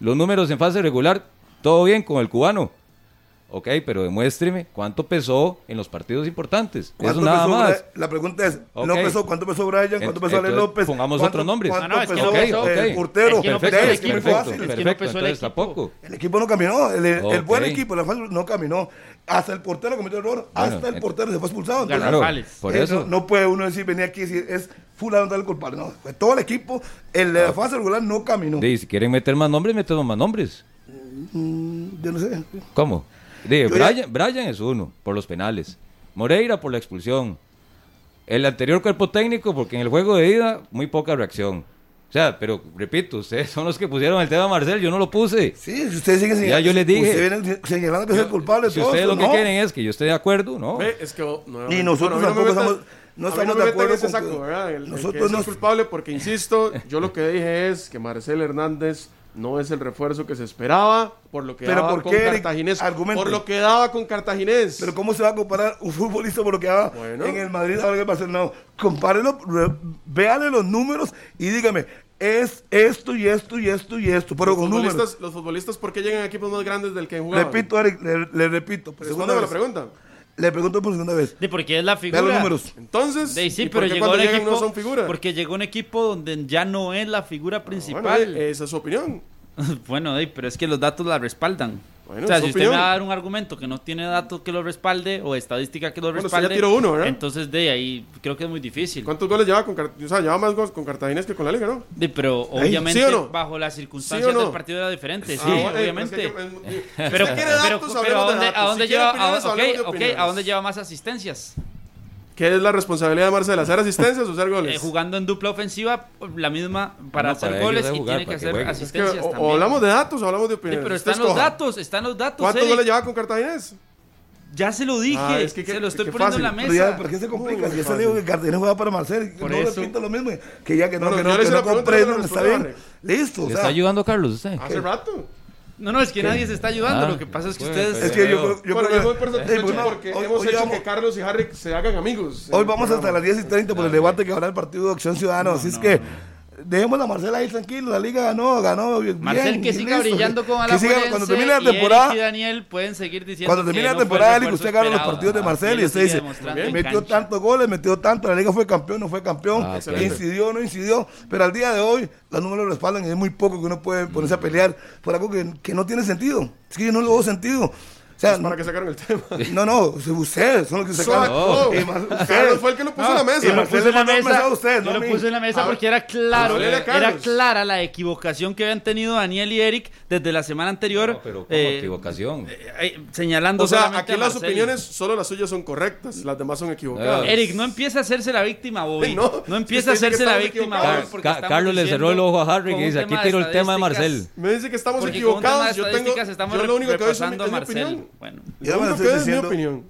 Los números en fase regular, todo bien con el cubano. Ok, pero demuéstreme cuánto pesó en los partidos importantes. Eso ¿Cuánto nada pesó más. La pregunta es, Ok. ¿no pesó, ¿cuánto pesó Brian? ¿Cuánto pesó entonces, López? pongamos ¿Cuánto- otros nombres. ¿Cuánto No, no, es que pesó el Ok, portero? Es que no pesó Ustedes, el equipo. perfecto, no pesó el Entonces tampoco. El equipo no caminó, el, buen equipo la fase no caminó. Hasta el portero cometió error, hasta el portero se fue expulsado. Entonces, Claro, por eh, eso. No, no puede uno decir, venía aquí y decir, es fulano tal culpable. No, fue todo el equipo, el de la fase regular no caminó. Di, si quieren meter más nombres, metemos más nombres. Mm, Yo no sé. ¿Cómo? Di, Yo ya- Brian, Brian es uno, por los penales. Moreira por la expulsión. El anterior cuerpo técnico, porque en el juego de ida, muy poca reacción. O sea, pero repito, ustedes son los que pusieron el tema Marcel, yo no lo puse. Sí, si ustedes siguen Ya yo les dije. Ustedes vienen señalando que es el culpable Si todo ustedes lo que no. quieren es que yo esté de acuerdo, ¿no? Ve, es que nuevamente- Y nosotros a no tampoco estamos- no a estamos me de acuerdo ese con saco, que- ¿verdad? El, el que nosotros es el nos- culpable, porque insisto, yo lo que dije es que Marcel Hernández no es el refuerzo que se esperaba por lo que Pero daba ¿por con qué? Cartaginés. Argumente. Por lo que daba con Cartaginés. Pero ¿cómo se va a comparar un futbolista por lo que Bueno. en el Madrid ahora que Barcelona? No, compárelo, re- véale los números y dígame, es esto y esto y esto y esto, pero los con números. futbolistas, los futbolistas, ¿por qué llegan a equipos más grandes del que jugaban? Repito, Eric, le, le repito, segunda la vez. Le pregunto por segunda vez. Sí, porque es la Vea figura. los números. Entonces, De, sí, ¿y por pero qué llegó cuando un llegan equipo, no son figuras? porque llegó un equipo donde ya no es la figura principal. Bueno, eh, esa es su opinión. Bueno, pero es que los datos la respaldan. Bueno, o sea, si su usted me opinión. va a dar un argumento que no tiene datos que lo respalde o estadística que lo Bueno, usted ya respalde, tiró uno, ¿verdad? entonces de ahí creo que es muy difícil. ¿Cuántos goles lleva con Cartaginés? O sea, lleva más goles con Cartaginés que con la Liga, ¿no? De, pero obviamente ¿sí o no? bajo las circunstancias ¿Sí no? del partido era diferente, sí, Ah, obviamente. pero, si quiere pero, datos, pero hablemos ¿a de dónde, datos. a Si dónde quiere lleva, opiniones, a, ok, hablemos de ok, opiniones. ¿a dónde lleva más asistencias? ¿Qué es la responsabilidad de Marcel? ¿Hacer asistencias o hacer goles? Eh, jugando en dupla ofensiva, la misma para No, hacer para goles es y tiene que que hacer jueguen. Es que asistencias o, también. hablamos de datos o hablamos de Sí, opiniones. pero están los datos, están los datos. ¿Cuántos Eric. goles lleva con Cartaginés? Ya se lo dije, Ah, es que se lo estoy poniendo en la fácil. Pero ya, mesa. ¿por qué se complica? Si ya se dijo que Cartagena juega para Marcel. Por no eso. repito lo mismo. Que ya que no, Bueno, que no, que no yo comprenden, le está bien. Listo, o ¿Le sea, está ayudando Carlos usted? Hace rato. No, no, es que nadie se está ayudando. Ah, Lo que pasa es que ustedes. Es que yo, yo bueno, creo yo voy por Eh, pues no, porque hoy- hemos hoy hecho vamos- que Carlos y Harry se hagan amigos. Hoy vamos hasta las 10 y 30 por el debate que habrá el partido de Acción Ciudadana. Así es que dejemos a Marcela ahí tranquilo. La liga ganó, ganó. bien, Marcel que siga listo. brillando con Que siga- Alajuelense Cuando termine la temporada, y Daniel pueden seguir diciendo Cuando termine que la no temporada, refuerzo usted gana los partidos de Marcel y usted dice, metió tantos goles, metió tanto, la liga fue campeón, no fue campeón, Ah, excelente. incidió, no incidió, pero al día de hoy los números lo respaldan y es muy poco que uno puede ponerse a pelear por algo que, que no tiene sentido. Es que yo no lo veo sentido. O sea, Es para que sacaron el tema. no, no, ustedes son los que sacaron. No. Carlos fue el que lo puso en la y mesa. Lo puse en la mesa, ustedes, yo no lo puse en la mesa porque era claro, era clara la equivocación que habían tenido Daniel y Eric desde la semana anterior, No, pero ¿cómo eh, equivocación? eh, señalando O sea, solamente aquí a las opiniones, solo las suyas son correctas, las demás son equivocadas. Ah, Eric, no empiece a hacerse la víctima, Bobby. No, No, empiece a hacerse la víctima. Bobby. Carlos le cerró el ojo a Harry y dice, aquí tiro el tema de Marcel. Me dice que estamos equivocados. Yo tengo. Yo lo único que doy es mi, opinión. Bueno, estoy es mi diciendo. opinión.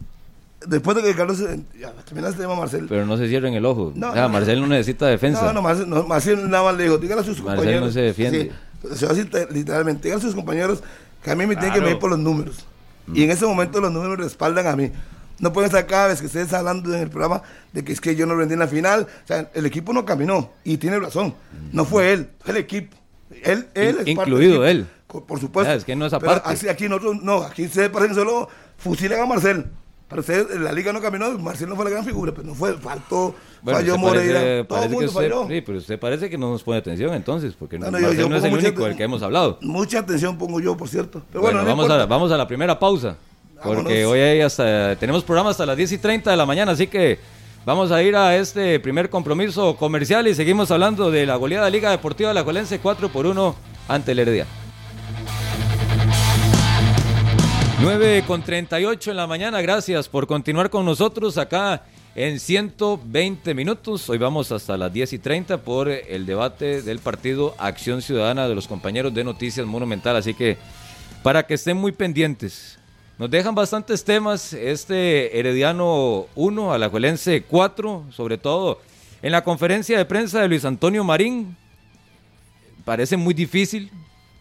Después de que Carlos eh, ya, termina este tema, Marcel. Pero no se cierren el ojo. No, o sea, no. Marcel no necesita defensa. No, no, Marcel, no, Marcel nada más le dijo, dígale a sus Marcel compañeros. no se defiende. Sí, se va a decir literalmente, dígale a sus compañeros que a mí me tienen que Claro. medir por los números. Y en ese momento los números respaldan a mí. No pueden estar cada vez que ustedes hablando en el programa de que es que yo no rendí en la final. O sea, el equipo no caminó. Y tiene razón. No fue él, fue el equipo. Él, él es In- parte incluido del equipo. él. Por supuesto. Es que no es aparte. así aquí nosotros, no, aquí ustedes parecen solo fusilan a Marcel. Para ustedes, la liga no caminó, Marcel no fue la gran figura, pero no fue, faltó, Bueno, falló usted parece- Moreira, todo el parece mundo usted- falló. Sí, pero usted parece que no nos pone atención entonces, porque No, no, no, yo- Marcel yo no es el único del que hemos hablado. Mucha atención pongo yo, por cierto. Pero Bueno, bueno, no vamos, a, importa. vamos a la primera pausa. Porque Vámonos. hoy hay hasta, tenemos programa hasta las 10 y 30 de la mañana, así que vamos a ir a este primer compromiso comercial y seguimos hablando de la goleada Liga Deportiva de la Juelense 4 por 1 ante el Heredia. 9 con 38 en la mañana, gracias por continuar con nosotros acá en 120 minutos. Hoy vamos hasta las 10 y 30 por el debate del partido Acción Ciudadana de los compañeros de Noticias Monumental, así que para que estén muy pendientes. Nos dejan bastantes temas, este Herediano 1, Alajuelense 4, sobre todo en la conferencia de prensa de Luis Antonio Marín. Parece muy difícil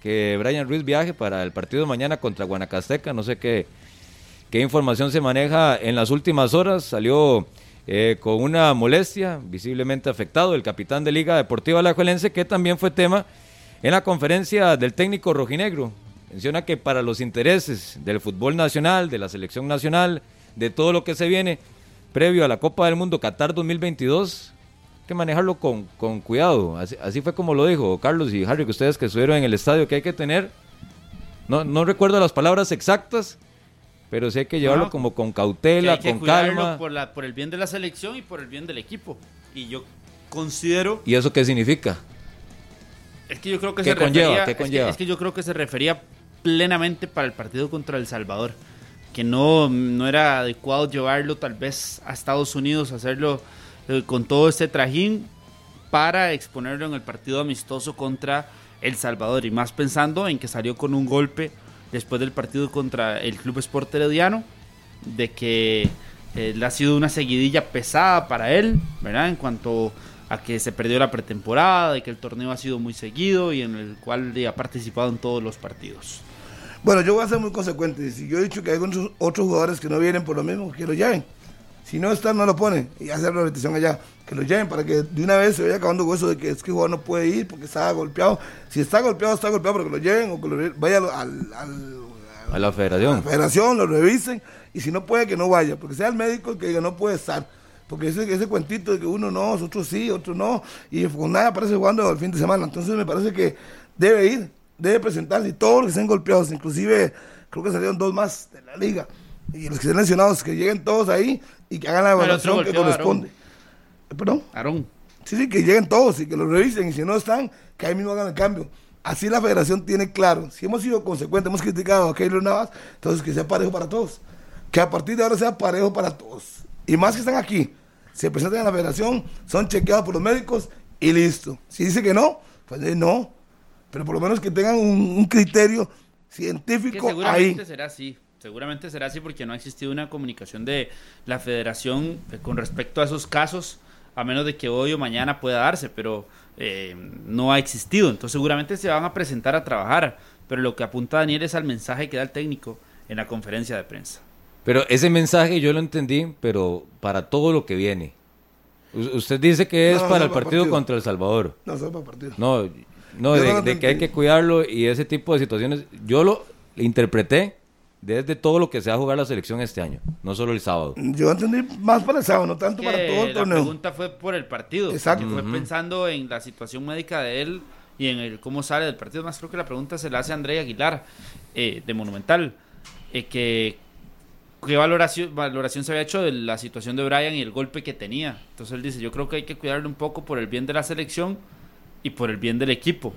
que Brian Ruiz viaje para el partido de mañana contra Guanacasteca. No sé qué, qué información se maneja en las últimas horas. Salió eh, con una molestia, visiblemente afectado, el capitán de Liga Deportiva Alajuelense, que también fue tema en la conferencia del técnico rojinegro. Menciona que para los intereses del fútbol nacional, de la selección nacional, de todo lo que se viene previo a la Copa del Mundo Qatar 2022, hay que manejarlo con, con cuidado. Así, así fue como lo dijo Carlos y Harry, que ustedes que estuvieron en el estadio, que hay que tener, no, no recuerdo las palabras exactas, pero sí hay que llevarlo No, como con que cautela, hay que con calma. Por, la, por el bien de la selección y por el bien del equipo. Y yo considero ¿Y eso qué significa? Es que yo creo que ¿Qué se conlleva? refería, ¿Qué es que-? Es, que, yo creo que se refería plenamente para el partido contra El Salvador. Que no, no era adecuado llevarlo tal vez a Estados Unidos, hacerlo eh, con todo este trajín para exponerlo en el partido amistoso contra El Salvador. Y más pensando en que salió con un golpe después del partido contra el Club Sport Herediano, de que eh, ha sido una seguidilla pesada para él, ¿verdad? En cuanto a que se perdió la pretemporada, de que el torneo ha sido muy seguido y en el cual ha participado en todos los partidos. Bueno, yo voy a ser muy consecuente. Si yo he dicho que hay otros, jugadores que no vienen por lo mismo, que lo. Si no están, no lo ponen. Y hacer la repetición allá. Que lo lleven para que de una vez se vaya acabando con eso de que es que el jugador no puede ir porque está golpeado. Si está golpeado, está golpeado, pero que lo lleven o que lo vaya al, al- al- A la a la federación. federación, lo revisen. Y si no puede, que no vaya. Porque sea el médico el que diga no puede estar. Porque ese, ese cuentito de que uno no, otros sí, otros no. Y con nada aparece jugando el fin de semana. Entonces me parece que debe ir, debe presentarse. Y todos los que estén golpeados, inclusive creo que salieron dos más de la liga. Y los que estén lesionados, que lleguen todos ahí y que hagan la evaluación que corresponde. ¿Perdón? Aarón. Sí, sí, que lleguen todos y que los revisen. Y si no están, que ahí mismo hagan el cambio. Así la federación tiene claro. Si hemos sido consecuentes, hemos criticado a Keylor Navas, entonces que sea parejo para todos. Que a partir de ahora sea parejo para todos. Y más que están aquí, se presentan en la federación, son chequeados por los médicos y listo. Si dice que no, pues no. Pero por lo menos que tengan un, un criterio Que científico ahí. seguramente será así. Seguramente será así porque no ha existido una comunicación de la federación eh, con respecto a esos casos, a menos de que hoy o mañana pueda darse, pero eh, no ha existido. Entonces seguramente se van a presentar a trabajar. pero lo que apunta Daniel es al mensaje que da el técnico en la conferencia de prensa. Pero ese mensaje yo lo entendí, pero para todo lo que viene. U- usted dice que es No, para el partido partido. contra El Salvador. No, solo para partido. No, no, de, no lo de que hay que cuidarlo y ese tipo de situaciones. Yo lo interpreté desde todo lo que se va a jugar la selección este año, no solo el sábado. Yo entendí más para el sábado, no tanto Que para todo el la torneo. pregunta fue por el partido. Exacto. Fue pensando en la situación médica de él y en el cómo sale del partido. Más creo que la pregunta se la hace a André Aguilar, eh, de Monumental. eh, que qué valoración, valoración se había hecho de la situación de Brian y el golpe que tenía. Entonces él dice, yo creo que hay que cuidarle un poco por el bien de la selección y por el bien del equipo.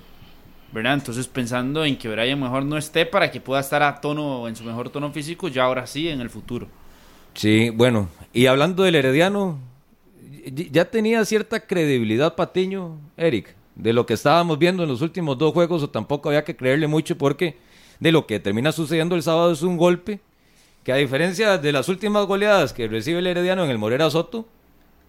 ¿Verdad? Entonces pensando en que Brian mejor no esté para que pueda estar a tono, en su mejor tono físico, ya ahora sí, en el futuro. Sí, bueno, y hablando del Herediano, ya tenía cierta credibilidad Patiño, Eric, de lo que estábamos viendo en los últimos dos juegos, o tampoco había que creerle mucho porque de lo que termina sucediendo el sábado es un golpe que a diferencia de las últimas goleadas que recibe el Herediano en el Morera Soto,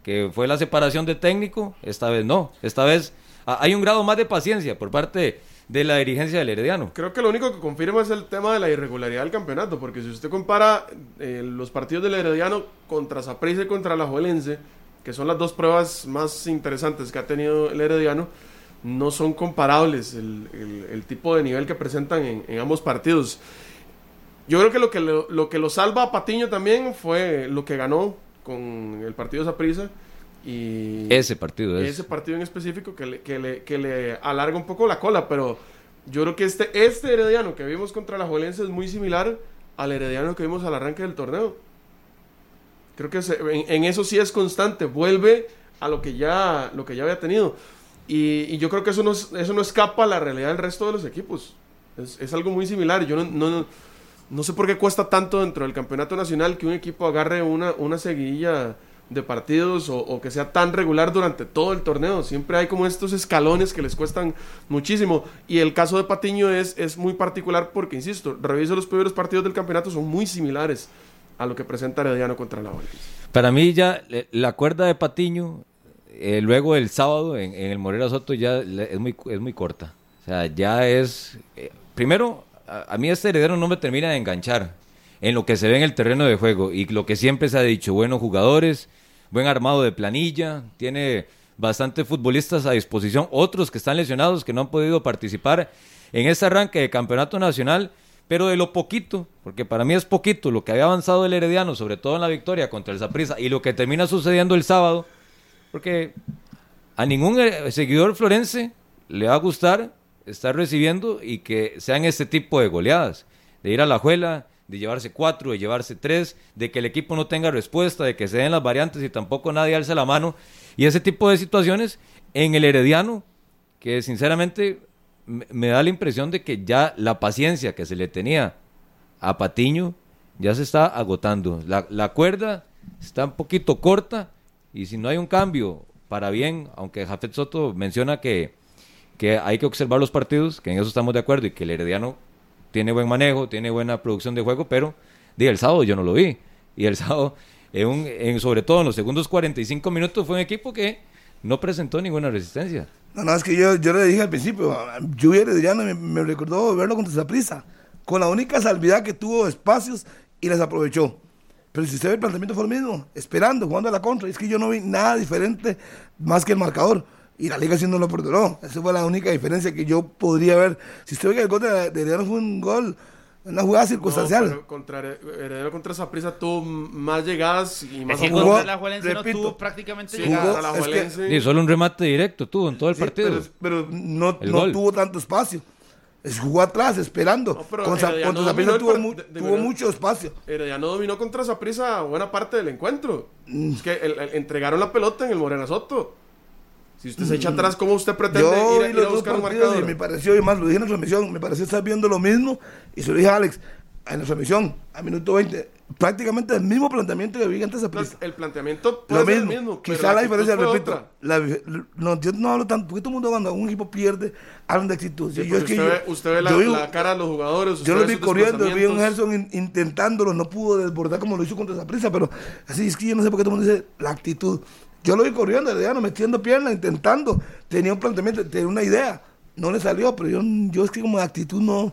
que fue la separación de técnico, esta vez no, esta vez hay un grado más de paciencia por parte de la dirigencia del Herediano. Creo que lo único que confirma es el tema de la irregularidad del campeonato, porque si usted compara eh, los partidos del Herediano contra Saprissa y contra la Juelense, que son las dos pruebas más interesantes que ha tenido el Herediano, no son comparables el, el- tipo de nivel que presentan en, ambos partidos. Yo creo que lo que lo, lo que lo salva a Patiño también fue lo que ganó con el partido Saprissa y Ese partido es. ese partido en específico que le, que, le, que le alarga un poco la cola, pero yo creo que este, este Herediano que vimos contra la Juelense es muy similar al Herediano que vimos al arranque del torneo. Creo que se- en, en eso sí es constante, vuelve a lo que ya, lo que ya había tenido. Y, y yo creo que eso no, es- eso no escapa a la realidad del resto de los equipos. Es, es algo muy similar. Yo no, no, no sé por qué cuesta tanto dentro del campeonato nacional que un equipo agarre una, una seguidilla de partidos o, que sea tan regular durante todo el torneo. Siempre hay como estos escalones que les cuestan muchísimo. Y el caso de Patiño es, es muy particular porque, insisto, reviso los primeros partidos del campeonato, son muy similares a lo que presenta Herediano contra la Valencia. Para mí ya la cuerda de Patiño, eh, luego el sábado en, en el Morera Soto ya es muy, es muy corta. O sea, ya es... eh, primero, a, a mí este heredero no me termina de enganchar en lo que se ve en el terreno de juego. Y lo que siempre se ha dicho, buenos jugadores, buen armado de planilla, tiene bastantes futbolistas a disposición, otros que están lesionados, que no han podido participar en este arranque de campeonato nacional, pero de lo poquito, porque para mí es poquito lo que había avanzado el Herediano, sobre todo en la victoria contra el Saprissa, y lo que termina sucediendo el sábado, porque a ningún eh, seguidor florense le va a gustar estar recibiendo y que sean este tipo de goleadas, de ir a la juela, de llevarse cuatro, de llevarse tres, de que el equipo no tenga respuesta, de que se den las variantes y tampoco nadie alce la mano, y ese tipo de situaciones en el Herediano, que sinceramente me me da la impresión de que ya la paciencia que se le tenía a Patiño ya se está agotando. La, la cuerda está un poquito corta y si no hay un cambio para bien, aunque Jafet Soto menciona que, que hay que observar los partidos, que en eso estamos de acuerdo y que el Herediano tiene buen manejo, tiene buena producción de juego, pero el sábado yo no lo vi. Y el sábado, en un- sobre todo en los segundos 45 minutos, fue un equipo que no presentó ninguna resistencia. No, no, es que yo, yo le dije al principio, yo Herediano me, me recordó verlo contra prisa, con la única salvedad que tuvo espacios y las aprovechó. Pero si usted ve el planteamiento fue el mismo, esperando, jugando a la contra, es que yo no vi nada diferente más que el marcador. Y la liga sí no lo perdonó. Esa fue la única diferencia que yo podría ver. Si usted ve que el gol de, de Herediano fue un gol, una jugada circunstancial. No, pero contra Here- Heredero contra Saprissa tuvo más llegadas y más Es que jugó- la Juelense no tuvo prácticamente Sí, llegada. contra la es que- Juelense. Y solo un remate directo tuvo en todo el Sí, partido. Pero, pero no, no gol. tuvo tanto espacio. Es jugó atrás, esperando. No, pero contra el tuvo, par- mu- de- de tuvo mucho espacio. Herediano dominó contra Saprissa buena parte del encuentro. Mm. Es que el- el- entregaron la pelota en el Morena Soto. Si usted se echa atrás, ¿cómo usted pretende. Yo ir, ir a buscar un partidos y marcador? me pareció, y más lo dije en la transmisión, me pareció estar viendo lo mismo. Y se lo dije a Alex, en la transmisión, a minuto 20, prácticamente el mismo planteamiento que vi antes de Saprissa. el planteamiento puede Lo ser mismo. el mismo. Quizá la diferencia, repito, la- no, yo no hablo tanto, porque todo el mundo cuando un equipo pierde, hablan de actitud. Sí, yo, es que usted, yo- ve, usted ve la, yo la cara de los jugadores. Yo lo vi corriendo, vi a un. Gerson in- intentándolo, no pudo desbordar como lo hizo contra esa prisa, pero así es que yo no sé por qué todo el mundo dice la actitud. Yo lo vi corriendo, Herediano, metiendo pierna, intentando, tenía un planteamiento, tenía una idea, no le salió, pero yo, yo es que como actitud no,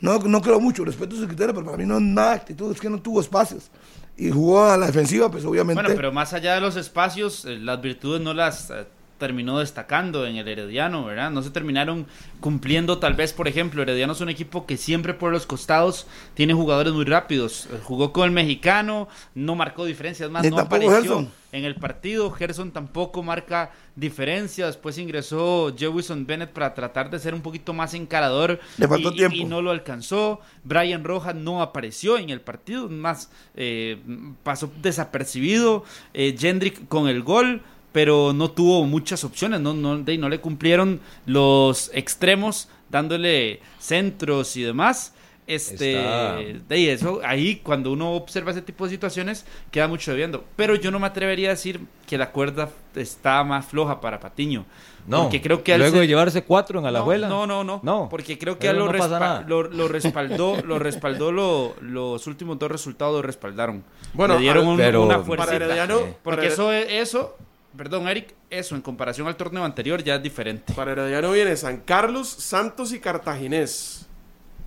no, no creo mucho, respeto su criterio, pero para mí no es nada de actitud, es que no tuvo espacios. Y jugó a la defensiva, pues obviamente. Bueno, pero más allá de los espacios, eh, las virtudes no las eh, terminó destacando en el Herediano, ¿verdad? No se terminaron cumpliendo tal vez, por ejemplo, Herediano es un equipo que siempre por los costados tiene jugadores muy rápidos. Eh, Jugó con el mexicano, no marcó diferencias más, no apareció Gerson. en el partido. Gerson tampoco marca diferencias. Después ingresó Jewison Bennett para tratar de ser un poquito más encarador. Le faltó y, y- tiempo. y no lo alcanzó. Brian Rojas no apareció en el partido, más eh, pasó desapercibido. Eh, Jendrick con el gol, pero no tuvo muchas opciones, no, no, de- no le cumplieron los extremos dándole centros y demás. Este, Está- de ahí eso, ahí cuando uno observa ese tipo de situaciones queda mucho debiendo. Pero yo no me atrevería a decir que la cuerda está más floja para Patiño. No, porque creo que luego de llevarse cuatro en Alajuela. no, no, no, No. Porque creo que lo, no respa- lo, lo respaldó, lo respaldó lo- los últimos dos resultados lo respaldaron. Bueno, Le dieron a- un- pero- una fuerza. Para Herediano, Porque para, eso, eso, perdón, Eric, eso en comparación al torneo anterior ya es diferente. para Herediano viene San Carlos, Santos y Cartaginés.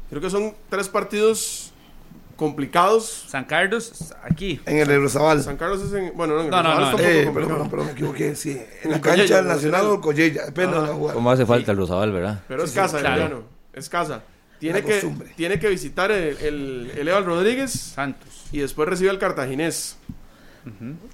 Creo que son tres partidos complicados. San Carlos, aquí. En el Eurozabal. San Carlos es en. Bueno, no, en el No, no, no, Eh, perdón, perdón, me equivoqué, sí. En la Collella, cancha del Nacional o Collella, depende de la jugada. ¿Cómo hace falta el Rosabal, verdad? Pero es Sí, casa, sí, claro. Herediano. Es casa. Tiene que, costumbre. tiene que visitar el, el, el Eval Rodríguez Santos. y después recibe al Cartaginés.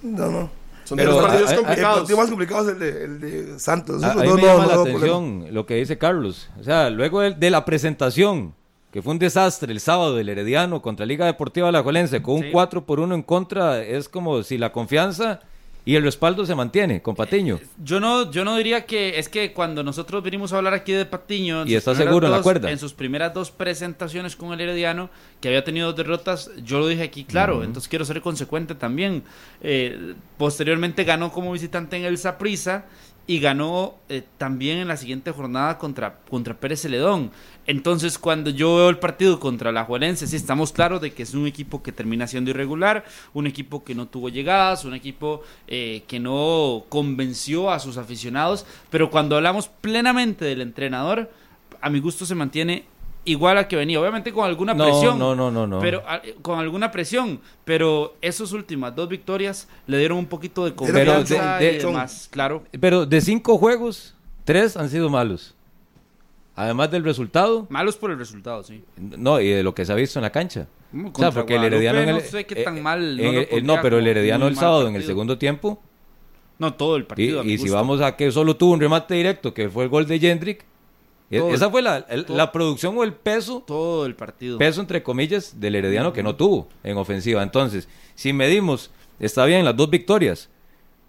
No, no. Son Pero, tres partidos a- a- El complicados. partido más complicado es el de, el de Santos. A, Esos a mí dos me no- llama no la problema. atención lo que dice Carlos. O sea, luego de, de la presentación, que fue un desastre el sábado del Herediano contra Liga Deportiva Alajuelense, con un Sí. 4 por 1 en contra, es como si la confianza y el respaldo se mantiene con Patiño. Yo no, yo no diría que es que cuando nosotros vinimos a hablar aquí de Patiño, ¿Y está seguro en la cuerda? En sus primeras dos presentaciones con el Herediano, que había tenido dos derrotas, yo lo dije aquí claro, entonces quiero ser consecuente también. Eh, posteriormente ganó como visitante en el Saprissa y ganó eh, también en la siguiente jornada contra, contra Pérez Celedón. Entonces, cuando yo veo el partido contra la Juelense, sí estamos claros de que es un equipo que termina siendo irregular, un equipo que no tuvo llegadas, un equipo eh, que no convenció a sus aficionados, pero cuando hablamos plenamente del entrenador, a mi gusto se mantiene igual a que venía, obviamente con alguna No, presión. no, no, no, no. Pero ah, con alguna presión, pero esas últimas dos victorias le dieron un poquito de confianza de- y de- demás, claro. Pero de cinco juegos, tres han sido malos. Además del resultado, Malos por el resultado, sí. no, y de lo que se ha visto en la cancha. Mm, O sea, porque el Herediano en el, no sé qué tan eh, mal, en no lo el- pondría no, pero el Herediano el sábado en el segundo tiempo No todo el Y, partido. a mi y si vamos a que solo tuvo un remate directo, que fue el gol de Jendrick, Todo. esa fue la, el- Todo. la producción o el peso, Todo el partido. peso entre comillas, del Herediano que no tuvo en ofensiva. Entonces, si medimos, está bien las dos victorias,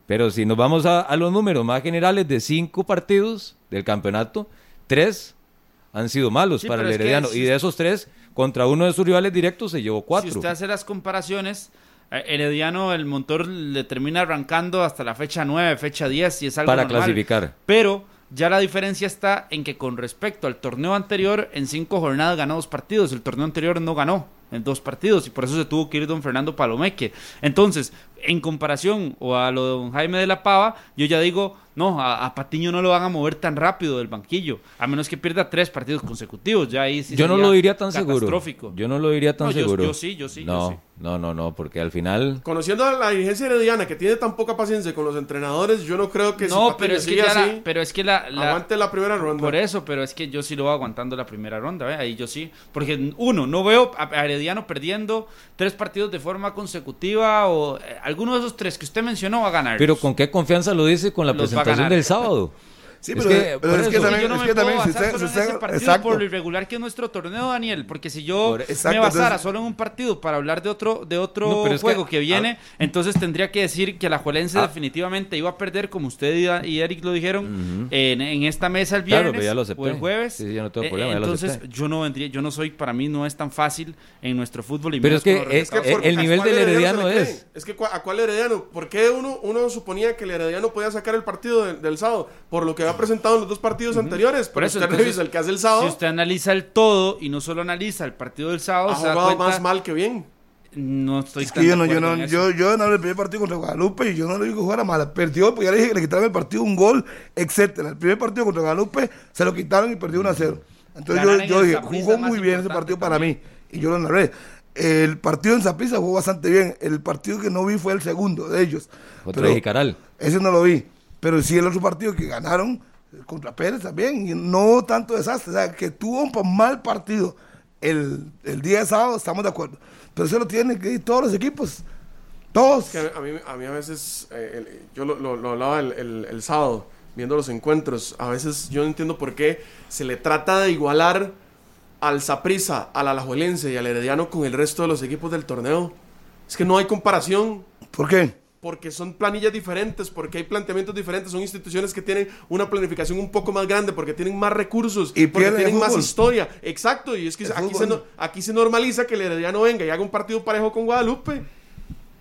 pero si nos vamos a, a los números más generales de cinco partidos del campeonato, tres han sido malos Sí, para el Herediano. si- Y de esos tres, contra uno de sus rivales directos se llevó cuatro. Si usted hace las comparaciones, eh, Herediano, el motor le termina arrancando hasta la fecha 9, fecha 10, y es algo para normal. clasificar. Pero ya la diferencia está en que con respecto al torneo anterior, en cinco jornadas ganó dos partidos. El torneo anterior no ganó en dos partidos y por eso se tuvo que ir don Fernando Palomeque. Entonces, en comparación o a lo de don Jaime de la Pava, yo ya digo, no, a, a Patiño no lo van a mover tan rápido del banquillo, a menos que pierda tres partidos consecutivos. Ya ahí sí yo no lo diría tan seguro. catastrófico. Yo no lo diría tan No, yo- seguro. yo sí, yo sí, yo No, sí. no, no, no, porque al final Conociendo a la dirigencia herediana que tiene tan poca paciencia con los entrenadores, yo no creo que si No, Patiño pero es que ya la- así, pero es que la, la- aguante la primera ronda. Por eso, pero es que yo sí lo voy aguantando la primera ronda, ¿eh? ahí yo sí. Porque uno, no veo a a Herediano perdiendo tres partidos de forma consecutiva o eh, alguno de esos tres que usted mencionó va a ganar. Pero con qué confianza lo dice con la Los presentación del sábado. Sí, Es pero, que, pero es que también, yo no es me que puedo también si basar usted, solo si en ese usted- partido exacto. por lo irregular que es nuestro torneo, Daniel. Porque si yo Por- exacto, me basara entonces- solo en un partido para hablar de otro, de otro No, es que- juego que, viene, entonces tendría que decir que la Juelense Ah. definitivamente iba a perder, como usted y- Eric lo dijeron, en, en esta mesa el Claro, viernes pero ya lo o el jueves. Sí, sí, ya no tengo Eh, problema, ya lo entonces acepté. yo no vendría, yo no soy, para mí no es tan fácil en nuestro fútbol. Y Pero menos es que es- eh, por- el ¿a nivel del herediano es-? Es que ¿cu- ¿a cuál herediano? ¿Por qué uno, uno suponía que el herediano podía sacar el partido del, del sábado? Por lo que había presentado en los dos partidos anteriores. Por eso, usted entonces, revisa el que hace el sábado, Si usted analiza el todo y no solo analiza el partido del sábado, ha se da jugado cuenta- más mal que bien. No estoy Es tan que yo de no, yo no, yo, yo no del primer partido contra Guadalupe y yo no le digo que jugara mal. Perdió, pues ya le dije que le quitaron el partido un gol, etcétera. El primer partido contra Guadalupe se lo quitaron y perdió 1 a 0. Entonces Ganar yo, dije, jugó muy bien ese partido para también. mí. Y yo lo narré. El partido en Zaprisa jugó bastante bien. El partido que no vi fue el segundo de ellos. Contra Pero Jicaral. Ese no lo vi. Pero sí el otro partido que ganaron eh, contra Pérez también. Y no tanto desastre. O sea, que tuvo un mal partido el, el día de sábado, estamos de acuerdo. Pero eso lo tienen que ir todos los equipos. Todos. Que a mí, a mí a veces, eh, el- yo lo, lo- lo hablaba el, el- el sábado, viendo los encuentros, a veces yo no entiendo por qué se le trata de igualar al Saprissa, al Alajuelense y al Herediano con el resto de los equipos del torneo. Es que no hay comparación, ¿Por qué? Porque son planillas diferentes, porque hay planteamientos diferentes, son instituciones que tienen una planificación un poco más grande, porque tienen más recursos, Y porque tienen más historia. Exacto, y es que aquí se, aquí se normaliza que el Herediano venga y haga un partido parejo con Guadalupe.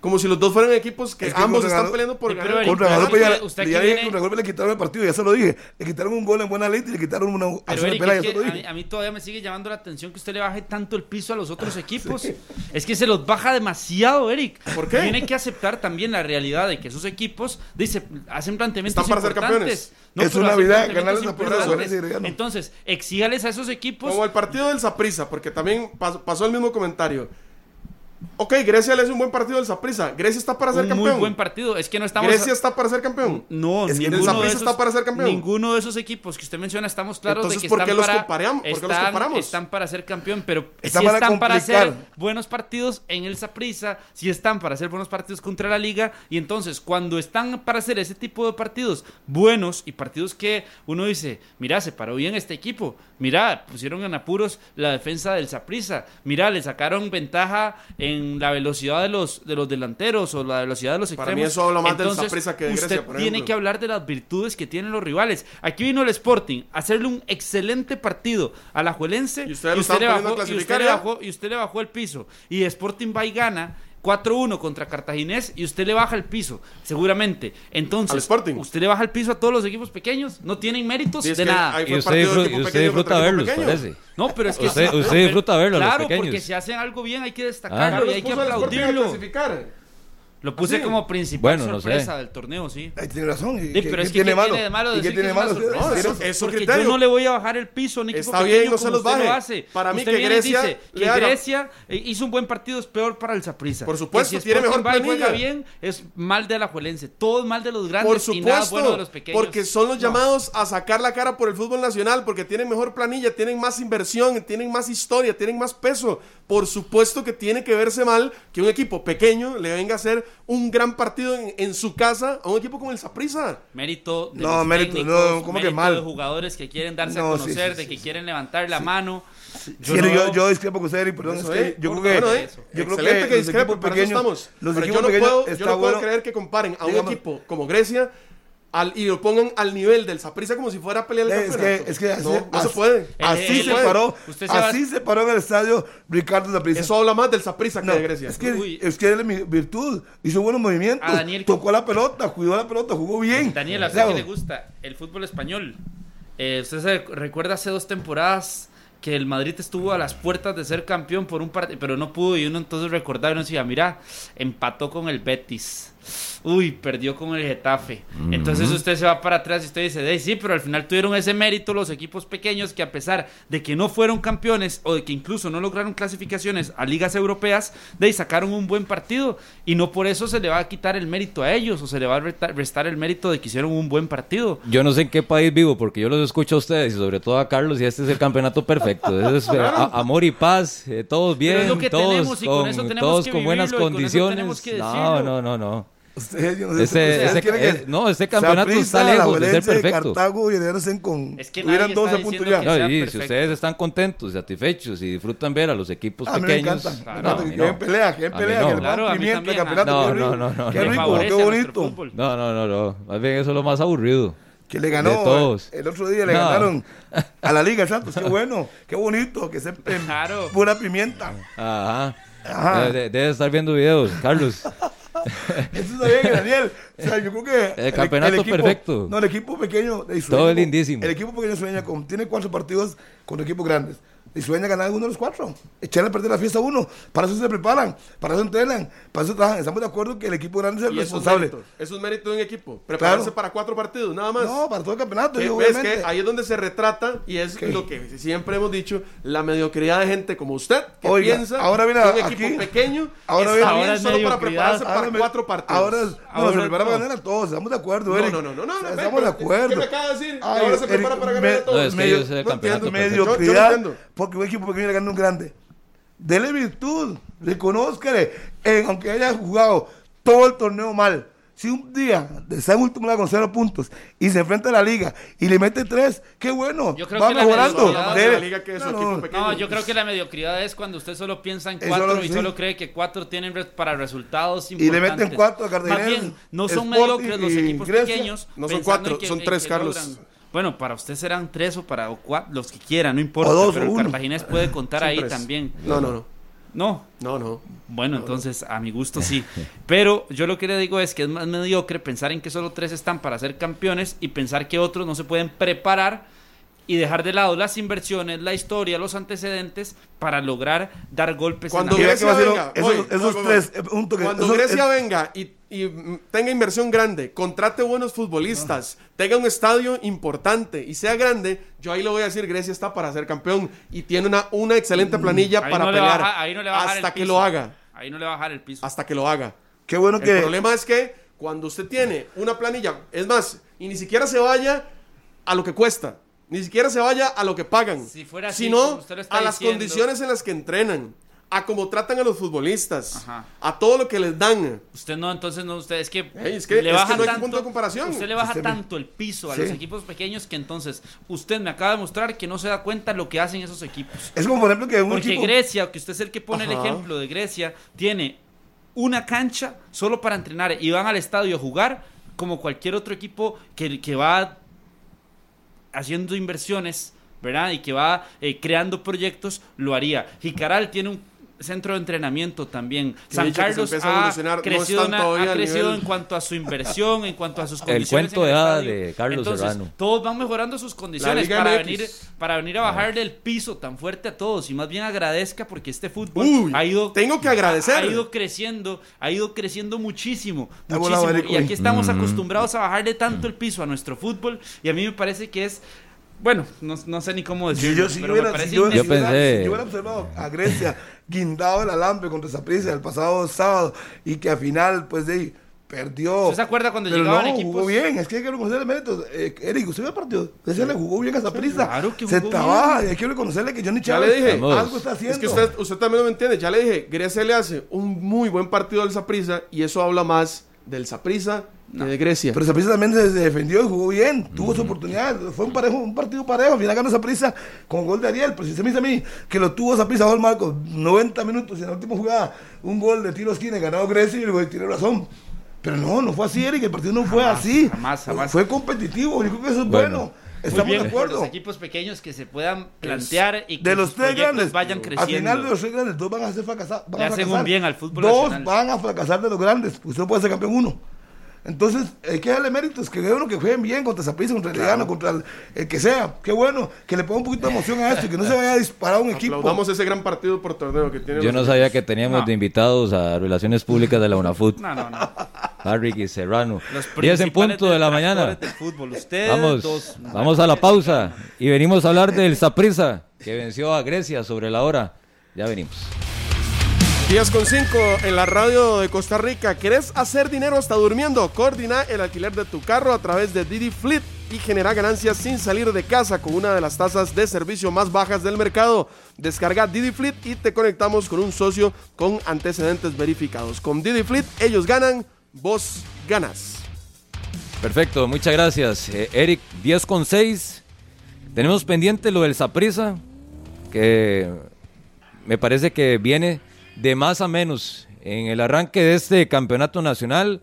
Como si los dos fueran equipos que Es que ambos están peleando por Sí, pero ganar. Usted Guadalupe ya, usted ya dije viene- contra Guadalupe le quitaron el partido, ya se lo dije. Le quitaron un gol en buena ley y le quitaron una a Pero Zona Eric, Pelaya, es ya se lo a, mí, dije. a mí todavía me sigue llamando la atención que usted le baje tanto el piso a los otros equipos. Es que se los baja demasiado, Eric. ¿Por qué? Tiene que aceptar también la realidad de que esos equipos dice, hacen planteamientos Están para ser importantes. campeones. Es pero una vida ganarles a Perú, importantes. Valencia y Herediano. Entonces, exígales a esos equipos. Como el partido del Saprissa, porque también pas- pasó el mismo comentario. Ok, Grecia le hace un buen partido del Saprissa. Grecia está para ser un campeón. muy buen partido. Es que no estamos. Grecia está para ser campeón. No, Es que el ninguno de esos, está para ser campeón. Ninguno de esos equipos que usted menciona estamos claros Entonces, de que ¿por están qué los para comparam- por qué los comparamos? están para ser campeón, pero Están si para están para hacer buenos partidos en el Saprissa, si están para hacer buenos partidos contra la liga y entonces cuando están para hacer ese tipo de partidos buenos y partidos que uno dice, mira, se paró bien este equipo, mira, pusieron en apuros la defensa del Saprissa, mira, le sacaron ventaja en la velocidad de los de los delanteros o la velocidad de los Para extremos. mí eso habla más del Entonces, Saprissa que de usted Grecia, por tiene que hablar de las virtudes que tienen los rivales. Aquí vino el Sporting a hacerle un excelente partido a la Juelense Y le bajó, y usted le bajó y usted le bajó el piso. Y Sporting va y gana 4-1 contra Cartaginés y usted le baja el piso, seguramente. Entonces, usted le baja el piso a todos los equipos pequeños, no tienen méritos Sí, de nada. Y usted, disfruta, equipo y usted pequeño disfruta verlos, parece. No, pero es que Usted- sí, usted pero- disfruta verlo a los Claro, porque si hacen algo bien hay que destacarlo y hay que aplaudirlo. Lo puse Sí. como principal Bueno, no sé. sorpresa del torneo, sí. Ahí tiene razón. ¿Y Sí, pero qué es que tiene ¿qué malo? tiene de malo ¿Y qué decir tiene que malo? es una sorpresa? No, eso- ¿Tiene- es su Porque criterio. yo no le voy a bajar el piso a un equipo Está pequeño bien, no se los usted lo baje. hace. Para mí Usted que Grecia dice le que haga- Grecia eh, hizo un buen partido, es peor para el Saprissa. Por supuesto, Que si tiene mejor y juega planilla. bien, es mal de la Juelense. Todo es mal de los grandes Por y nada supuesto, bueno de los pequeños. porque son los No. llamados a sacar la cara por el fútbol nacional, porque tienen mejor planilla, tienen más inversión, tienen más historia, tienen más peso. Por supuesto que tiene que verse mal que un equipo pequeño le venga a hacer un gran partido en, en su casa a un equipo como el Saprissa. Mérito de No, los mérito, técnicos, no, ¿cómo que mérito mal? de jugadores que quieren darse No, a conocer, sí, de sí, que sí. quieren levantar la mano. Sí, Yo yo, no- yo, yo discrepo con usted, perdón, Eso es que yo creo Bueno, que, eh, yo creo excelente que, que discrepo, pequeños, estamos. los Pero equipos yo no pequeños puedo, yo no puedo bueno. creer que comparen a un Digamos- equipo como Grecia al, y lo pongan al nivel del Saprissa como si fuera a pelear el Eh, Es campeonato. que, es que así, no, no se puede. Así Eh, se eh, paró, usted se va- así se paró en el estadio Ricardo Zaprisa. Eso habla más del Saprissa que No, de Grecia. es que, Uy. es que él es mi virtud, hizo buenos movimientos, A Daniel- tocó la pelota, cuidó la pelota, jugó bien. Daniel, ¿a usted qué le gusta el fútbol español? Eh, ¿Usted se recuerda hace dos temporadas que el Madrid estuvo a las puertas de ser campeón por un partido, pero no pudo y uno entonces recordaba y uno decía, mira, empató con el Betis. Uy, perdió con el Getafe. Entonces usted se va para atrás y usted dice, "Ey, sí, pero al final tuvieron ese mérito los equipos pequeños que a pesar de que no fueron campeones o de que incluso no lograron clasificaciones a ligas europeas, de ahí sacaron un buen partido y no por eso se le va a quitar el mérito a ellos o se le va a restar el mérito de que hicieron un buen partido. Yo no sé en qué país vivo, porque yo los escucho a ustedes y sobre todo a Carlos, y este es el campeonato perfecto. Ese es, a- amor y paz, eh, todos bien, todos, con con, todos buenas condiciones. no, no, no, no. Ustedes, yo no sé, Ese- ustedes ese- quieren eh, no, este campeonato está lejos de ser perfecto. Cartago y con. Es que hubieran nadie 12 está puntos ya. No, y si ustedes están contentos, satisfechos y disfrutan ver a los equipos A mí me pequeños. no, que no. pelea, que pelea, no. que Claro, también, campeonato. no, qué no, rico, no, no, Qué rico, qué bonito. No, no, no, no. Más bien eso es lo más aburrido. Que le ganó todos. el otro día le No. ganaron a la Liga Santos. Qué bueno, qué bonito, que se Claro. pura pimienta. Ajá. Ajá. De- de- Debe estar viendo videos, Carlos. Eso está bien, Daniel. O sea, yo creo que. El campeonato perfecto. No, el equipo pequeño. Todo con- lindísimo. El equipo pequeño sueña con. Tiene cuatro partidos con equipos grandes. Y sueñan ganar alguno de los cuatro. Echarle a perder la fiesta a uno. Para eso se preparan, para eso entrenan, para eso trabajan. Estamos de acuerdo que el equipo grande es el es responsable. mérito. Eso es mérito de un equipo. Prepararse Claro. para cuatro partidos, nada más. No, para todo el campeonato. Que- digo, ves obviamente. que ahí es donde se retrata y es ¿Qué? lo que siempre hemos dicho, la mediocridad de gente como usted que Oiga, piensa ahora mira, que un equipo aquí- pequeño ahora está bien Ahora es solo para prepararse Ahora para me- cuatro partidos. Ahora, no, Ahora se prepara no. para ganar a todos, estamos de acuerdo, no, Eric. no, no, no, no, O sea, ve, estamos de acuerdo. ¿qué me acaba de decir? Ay, ahora se Eric, prepara para ganar a todos. No, es que medio- yo sé el no campeonato mediocridad, no. Porque un equipo pequeño le gana un grande. Dele virtud, reconózcale, eh, aunque haya jugado todo el torneo mal. Si un día está en último lugar con cero puntos y se enfrenta a la liga y le mete tres, qué bueno, Yo creo va que la mejorando. mediocridad- Dele- la liga que es su equipo pequeño. No, yo creo que la mediocridad es cuando usted solo piensa en cuatro y sí. solo cree que cuatro tienen para resultados le importantes. meten cuatro a Más bien, no son mediocres los y equipos Grecia. pequeños. No son cuatro, que- son tres, que Carlos. logran- Bueno, para usted serán tres o para o cuatro, los que quieran, no importa. O dos pero el uno. Cartaginés puede contar ahí también. No, no, no. No, No, no. bueno, entonces a mi gusto sí. Pero yo lo que le digo es que es más mediocre pensar en que solo tres están para ser campeones y pensar que otros no se pueden preparar y dejar de lado las inversiones, la historia, los antecedentes para lograr dar golpes Cuando en la Mira Grecia venga, esos- voy, esos voy, voy, tres, voy. un toque, Cuando esos- Grecia es- venga y, y, mm, tenga inversión grande, contrate buenos futbolistas, tenga un estadio importante y sea grande, yo ahí le voy a decir, Grecia está para ser campeón y tiene una, una excelente planilla Ahí para no le pelear baja- ahí no le hasta el que piso. lo haga, Ahí no le va a bajar el piso. hasta que lo haga. Qué bueno El que problema es que cuando usted tiene una planilla, es más, y ni siquiera se vaya a lo que cuesta, ni siquiera se vaya a lo que pagan, Si fuera así, sino como usted lo está a las diciendo. condiciones en las que entrenan, a cómo tratan a los futbolistas, Ajá. a todo lo que les dan. Usted no, entonces no, usted es que, Ey, es que- le es baja que no hay tanto, punto de comparación. Usted le baja Usted me- tanto el piso a Sí. los equipos pequeños que entonces usted me acaba de mostrar que no se da cuenta lo que hacen esos equipos. es como por ejemplo que un Porque equipo Grecia, que usted es el que pone el ejemplo de Grecia, tiene una cancha solo para entrenar y van al estadio a jugar como cualquier otro equipo que, que va haciendo inversiones, ¿verdad? Y que va eh, creando proyectos, lo haría. Jicaral tiene un centro de entrenamiento también. Que San Carlos a ha no crecido, una- ha crecido nivel- en cuanto a su inversión, en cuanto a sus El condiciones. cuento en de estadio. de Carlos Entonces, Serrano. Todos van mejorando sus condiciones para MX. venir, para venir a bajarle el piso tan fuerte a todos y más bien agradezca porque este fútbol Uy, ha ido tengo que agradecer. ha ido creciendo ha ido creciendo muchísimo muchísimo y aquí estamos acostumbrados a bajarle tanto el piso a nuestro fútbol y a mí me parece que es bueno no, no sé ni cómo Si decirlo yo, si pero me hubiera, si yo- pensé- si yo hubiera observado a Grecia guindado el alambre contra Saprissa el pasado sábado y que al final, pues, de ahí, perdió. ¿Usted se acuerda cuando Pero llegaban no, equipos? jugó bien, es que hay que reconocerle méritos. Eh, Eric, usted vio el partido. Grecia le jugó bien a Saprissa. claro que Se jugó trabaja y hay que reconocerle que Johnny Ya Chávez le dije. Algo está haciendo. Es que usted, usted también no me entiende, ya le dije, Grecia le hace un muy buen partido al Saprissa y eso habla más del Saprissa de Grecia. Pero Saprissa también se, defendió y jugó bien, tuvo su oportunidad, fue un parejo, un partido parejo, al final ganó Saprissa con gol de Ariel, pero si se me dice a mí que lo tuvo Saprissa bajo el marco 90 minutos y en la última jugada un gol de tiro esquina y ganado Grecia y luego tiene razón. Pero no, no fue así, Eric, el partido no fue Jamás, así. jamás, jamás. Fue competitivo, yo creo que eso es Bueno. Estamos bien de acuerdo. los equipos pequeños que se puedan plantear y que De los tres grandes, vayan al creciendo final de los tres grandes, dos van a ser fracasados. Le hacen un bien al fútbol Dos nacional. van a fracasar de los grandes, usted no puede ser campeón uno. Entonces, hay que darle méritos, que uno que jueguen bien contra Zaprisa, contra el contra el, el que sea. Qué bueno, que le ponga un poquito de emoción a esto, que no se vaya a disparar un equipo. Aplaudamos ese gran partido por torneo que tiene Yo no sabía que teníamos No. de invitados a Relaciones Públicas de la UNAFUT, no no no Harry y Serrano. los 10 en punto de la mañana. del fútbol ustedes Vamos, dos vamos a la pausa y venimos a hablar del Saprissa que venció a Grecia sobre la hora. Ya venimos. 10 con 5 en la radio de Costa Rica. ¿Querés hacer dinero hasta durmiendo? Coordina el alquiler de tu carro a través de Didi Fleet y genera ganancias sin salir de casa con una de las tasas de servicio más bajas del mercado. Descarga Didi Fleet y te conectamos con un socio con antecedentes verificados. Con Didi Fleet ellos ganan, vos ganas. Perfecto, muchas gracias. Eh, Eric, 10 con 6. Tenemos pendiente lo del Saprissa, que me parece que viene de más a menos en el arranque de este campeonato nacional,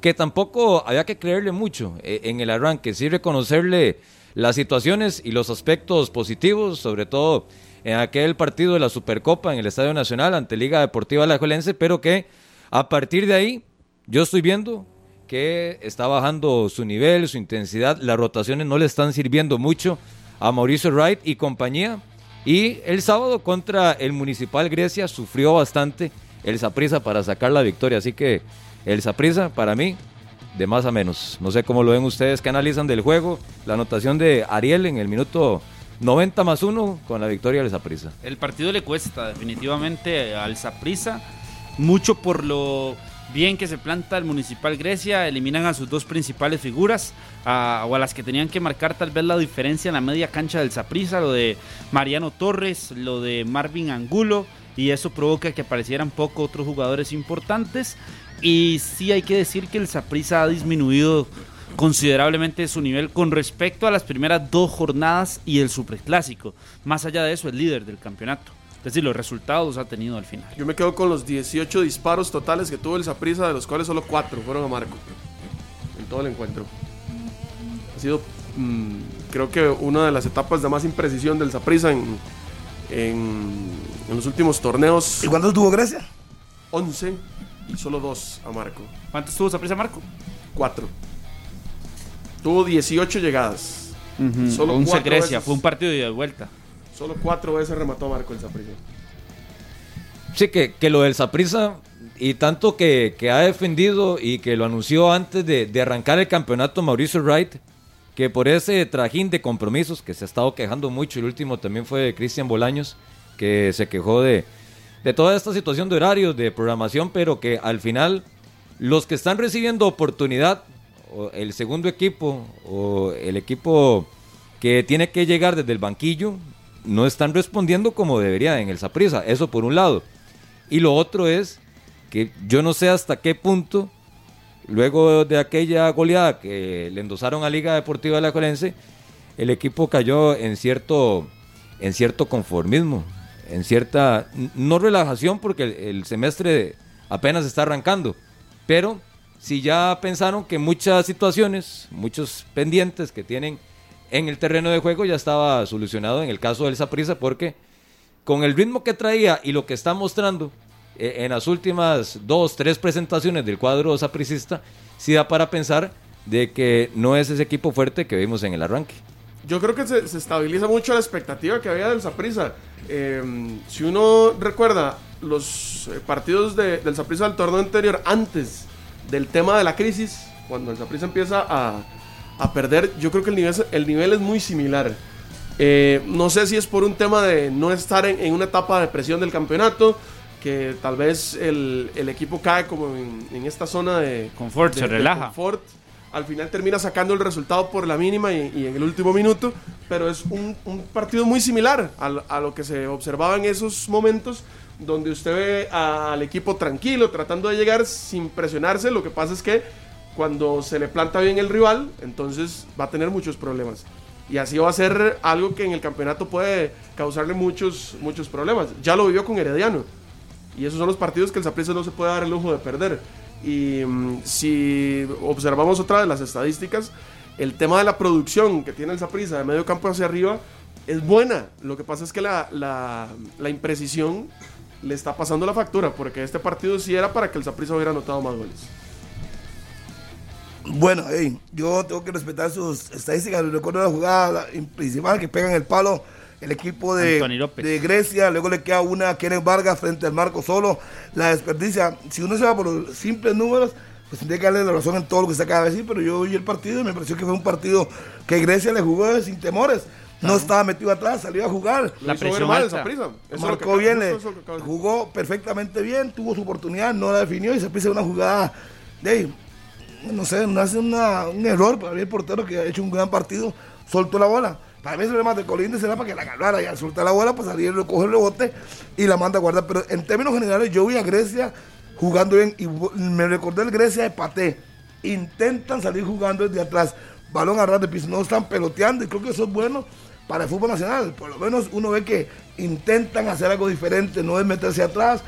que tampoco había que creerle mucho eh, en el arranque, sí reconocerle las situaciones y los aspectos positivos, sobre todo en aquel partido de la Supercopa en el Estadio Nacional ante Liga Deportiva Alajuelense, pero que a partir de ahí yo estoy viendo que está bajando su nivel, su intensidad, las rotaciones no le están sirviendo mucho a Mauricio Wright y compañía Y el sábado contra el Municipal Grecia sufrió bastante el Saprisa para sacar la victoria. Así que el Saprisa, para mí, de más a menos. No sé cómo lo ven ustedes que analizan del juego. La anotación de Ariel en el minuto 90 más 1 con la victoria del Saprisa. El partido le cuesta definitivamente al Saprisa, mucho por lo bien que se planta el Municipal Grecia, eliminan a sus dos principales figuras, o a las que tenían que marcar tal vez la diferencia en la media cancha del Saprisa, lo de Mariano Torres, lo de Marvin Angulo, y eso provoca que aparecieran poco otros jugadores importantes. Y sí hay que decir que el Saprisa ha disminuido considerablemente su nivel con respecto a las primeras dos jornadas y el Superclásico. Más allá de eso, el líder del campeonato. Es decir, los resultados ha tenido al final. Yo me quedo con los 18 disparos totales que tuvo el Saprissa, de los cuales solo 4 fueron a Marco. En todo el encuentro. Ha sido, mm, creo que una de las etapas de más imprecisión del Saprissa en, en, en los últimos torneos. ¿Y cuántos tuvo Grecia? 11 y solo 2 a Marco. ¿Cuántos tuvo Saprissa Marco? 4. Tuvo 18 llegadas. Solo 11 cuatro Grecia, veces. fue un partido de ida y vuelta. Solo 4 veces remató Marco el Saprissa. Sí, que, que lo del Saprisa y tanto que, que ha defendido y que lo anunció antes de, de arrancar el campeonato Mauricio Wright, que por ese trajín de compromisos que se ha estado quejando mucho, el último también fue de Cristian Bolaños, que se quejó de, de toda esta situación de horarios, de programación, pero que al final los que están recibiendo oportunidad, el segundo equipo o el equipo que tiene que llegar desde el banquillo, no están respondiendo como debería en el Saprissa. Eso por un lado. Y lo otro es que yo no sé hasta qué punto, luego de aquella goleada que le endosaron a Liga Deportiva de la Colense, el equipo cayó en cierto, en cierto conformismo, en cierta, no relajación porque el semestre apenas está arrancando, pero si ya pensaron que muchas situaciones, muchos pendientes que tienen en el terreno de juego ya estaba solucionado en el caso del Saprissa porque con el ritmo que traía y lo que está mostrando eh, en las últimas dos, tres presentaciones del cuadro sapricista, sí da para pensar de que no es ese equipo fuerte que vimos en el arranque. Yo creo que se, se estabiliza mucho la expectativa que había del Saprissa. si uno recuerda los eh, partidos de- del Saprissa del torneo anterior, antes del tema de la crisis, cuando el Saprissa empieza a, a perder, yo creo que el nivel, el nivel es muy similar. Eh, no sé si es por un tema de no estar en, en una etapa de presión del campeonato, que tal vez el, el equipo cae como en, en esta zona de Confort, se de- de relaja. confort. Al final termina sacando el resultado por la mínima y, y en el último minuto, pero es un, un partido muy similar al- a, lo que se observaba en esos momentos donde usted ve al equipo tranquilo, tratando de llegar sin presionarse. Lo que pasa es que cuando se le planta bien el rival, entonces va a tener muchos problemas. Y así va a ser algo que en el campeonato puede causarle muchos, muchos problemas. Ya lo vivió con Herediano. Y esos son los partidos que el Saprissa no se puede dar el lujo de perder. Y mm, si observamos otra de las estadísticas, el tema de la producción que tiene el Saprissa de medio campo hacia arriba es buena. Lo que pasa es que la, la- la imprecisión le está pasando la factura, porque este partido sí era para que el Saprissa hubiera anotado más goles. Bueno, hey, yo tengo que respetar sus estadísticas. Recuerdo la jugada principal que pega en el palo el equipo de, de Grecia. Luego le queda una a Kenneth Vargas frente al marco solo. La desperdicia. Si uno se va por los simples números, pues tendría que darle la razón en todo lo que se acaba de decir. Pero yo vi el partido y me pareció que fue un partido que Grecia le jugó sin temores. No estaba metido atrás, salió a jugar. La presión mal alta. Eso que Marcó bien, eso jugó perfectamente bien, tuvo su oportunidad, no la definió y se pisa una jugada de ahí, no sé, no hace una- un error para mí el portero que ha hecho un gran partido, soltó la bola. Para mí el problema de Colinde será para que la agarrara y al soltar la bola, pues Ariel coge el rebote y la manda a guardar. Pero en términos generales, yo vi a Grecia jugando bien y me recordé el Grecia de Paté. Intentan salir jugando desde atrás, balón a ras de piso, no están peloteando y creo que eso es bueno para el fútbol nacional. Por lo menos uno ve que intentan hacer algo diferente, no es meterse atrás,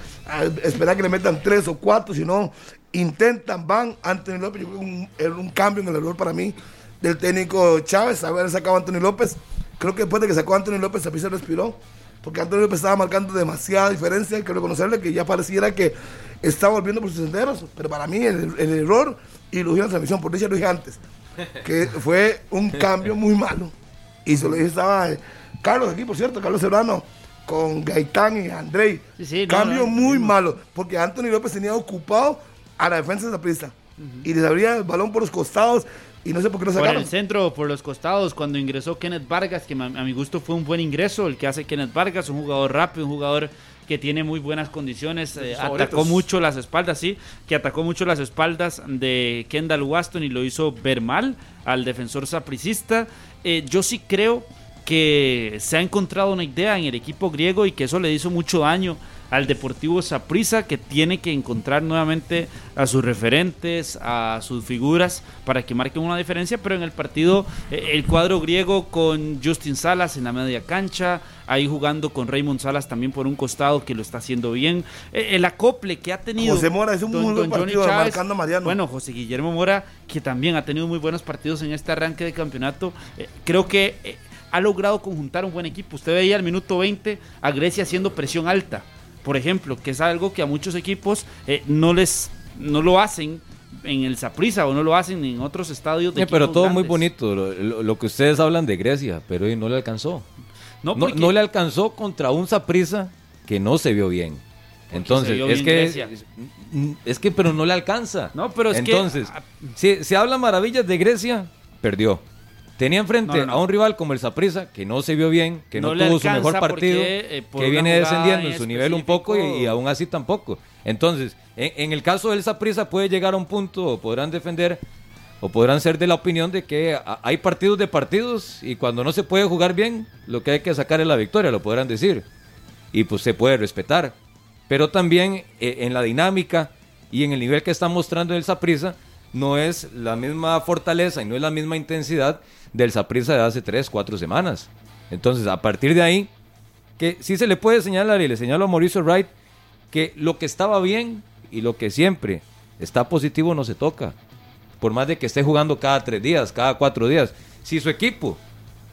esperar que le metan tres o cuatro, sino intentan, van. Anthony López, yo creo que un, era un cambio en el error para mí del técnico Chávez, haber sacado a Anthony López. Creo que después de que sacó a Anthony López, se respiró, porque Anthony López estaba marcando demasiada diferencia. Hay que reconocerle que ya pareciera que estaba volviendo por sus senderos, pero para mí el, el error, y lo dije en la transmisión, por dicha lo dije antes, que fue un cambio muy malo. Y se lo dije, estaba Carlos aquí, por cierto, Carlos Serrano, con Gaitán y Andrei. Sí, sí, no, Cambio no, muy no. malo, porque Anthony López tenía ocupado a la defensa de la prisa. Y les abría el balón por los costados y no sé por qué no Por sacaron. el centro, por los costados, cuando ingresó Kenneth Vargas, que a mi gusto fue un buen ingreso, el que hace Kenneth Vargas, un jugador rápido, un jugador que tiene muy buenas condiciones, eh, atacó mucho las espaldas, sí, que atacó mucho las espaldas de Kendall Waston y lo hizo ver mal al defensor sapricista. Eh, yo sí creo que se ha encontrado una idea en el equipo griego y que eso le hizo mucho daño al Deportivo Saprissa que tiene que encontrar nuevamente a sus referentes, a sus figuras para que marquen una diferencia, pero en el partido eh, el cuadro griego con Justin Salas en la media cancha, ahí jugando con Raymond Salas también por un costado que lo está haciendo bien, Eh, el acople que ha tenido José Mora es un muy buen partido, marcando a Mariano. Bueno, José Guillermo Mora que también ha tenido muy buenos partidos en este arranque de campeonato, eh, creo que ha logrado conjuntar un buen equipo. Usted veía al minuto 20 a Grecia haciendo presión alta, por ejemplo, que es algo que a muchos equipos eh, no les no lo hacen en el Saprissa o no lo hacen en otros estadios de Eh, pero todo muy bonito, lo, lo- lo que ustedes hablan de Grecia, pero hoy no le alcanzó. No, No, porque- no le alcanzó contra un Saprisa que no se vio bien. Entonces, vio es bien que es, es que pero no le alcanza. No, pero es que- Entonces, si se habla maravillas de Grecia, perdió. Tenía enfrente No, no, no. a un rival como el Saprissa que no se vio bien, que no, tuvo su mejor partido, porque, eh, que viene descendiendo en su nivel un poco y, aún así tampoco. Entonces, en, en el caso del Saprissa puede llegar a un punto o podrán defender o podrán ser de la opinión de que hay partidos de partidos y cuando no se puede jugar bien, lo que hay que sacar es la victoria, lo podrán decir. Y pues se puede respetar. Pero también eh, en la dinámica y en el nivel que está mostrando el Saprissa, no es la misma fortaleza y no es la misma intensidad del Saprissa de hace 3, 4 semanas. Entonces, a partir de ahí, que sí se le puede señalar, y le señalo a Mauricio Wright, que lo que estaba bien y lo que siempre está positivo no se toca. Por más de que esté jugando cada tres días, cada cuatro días. Si su equipo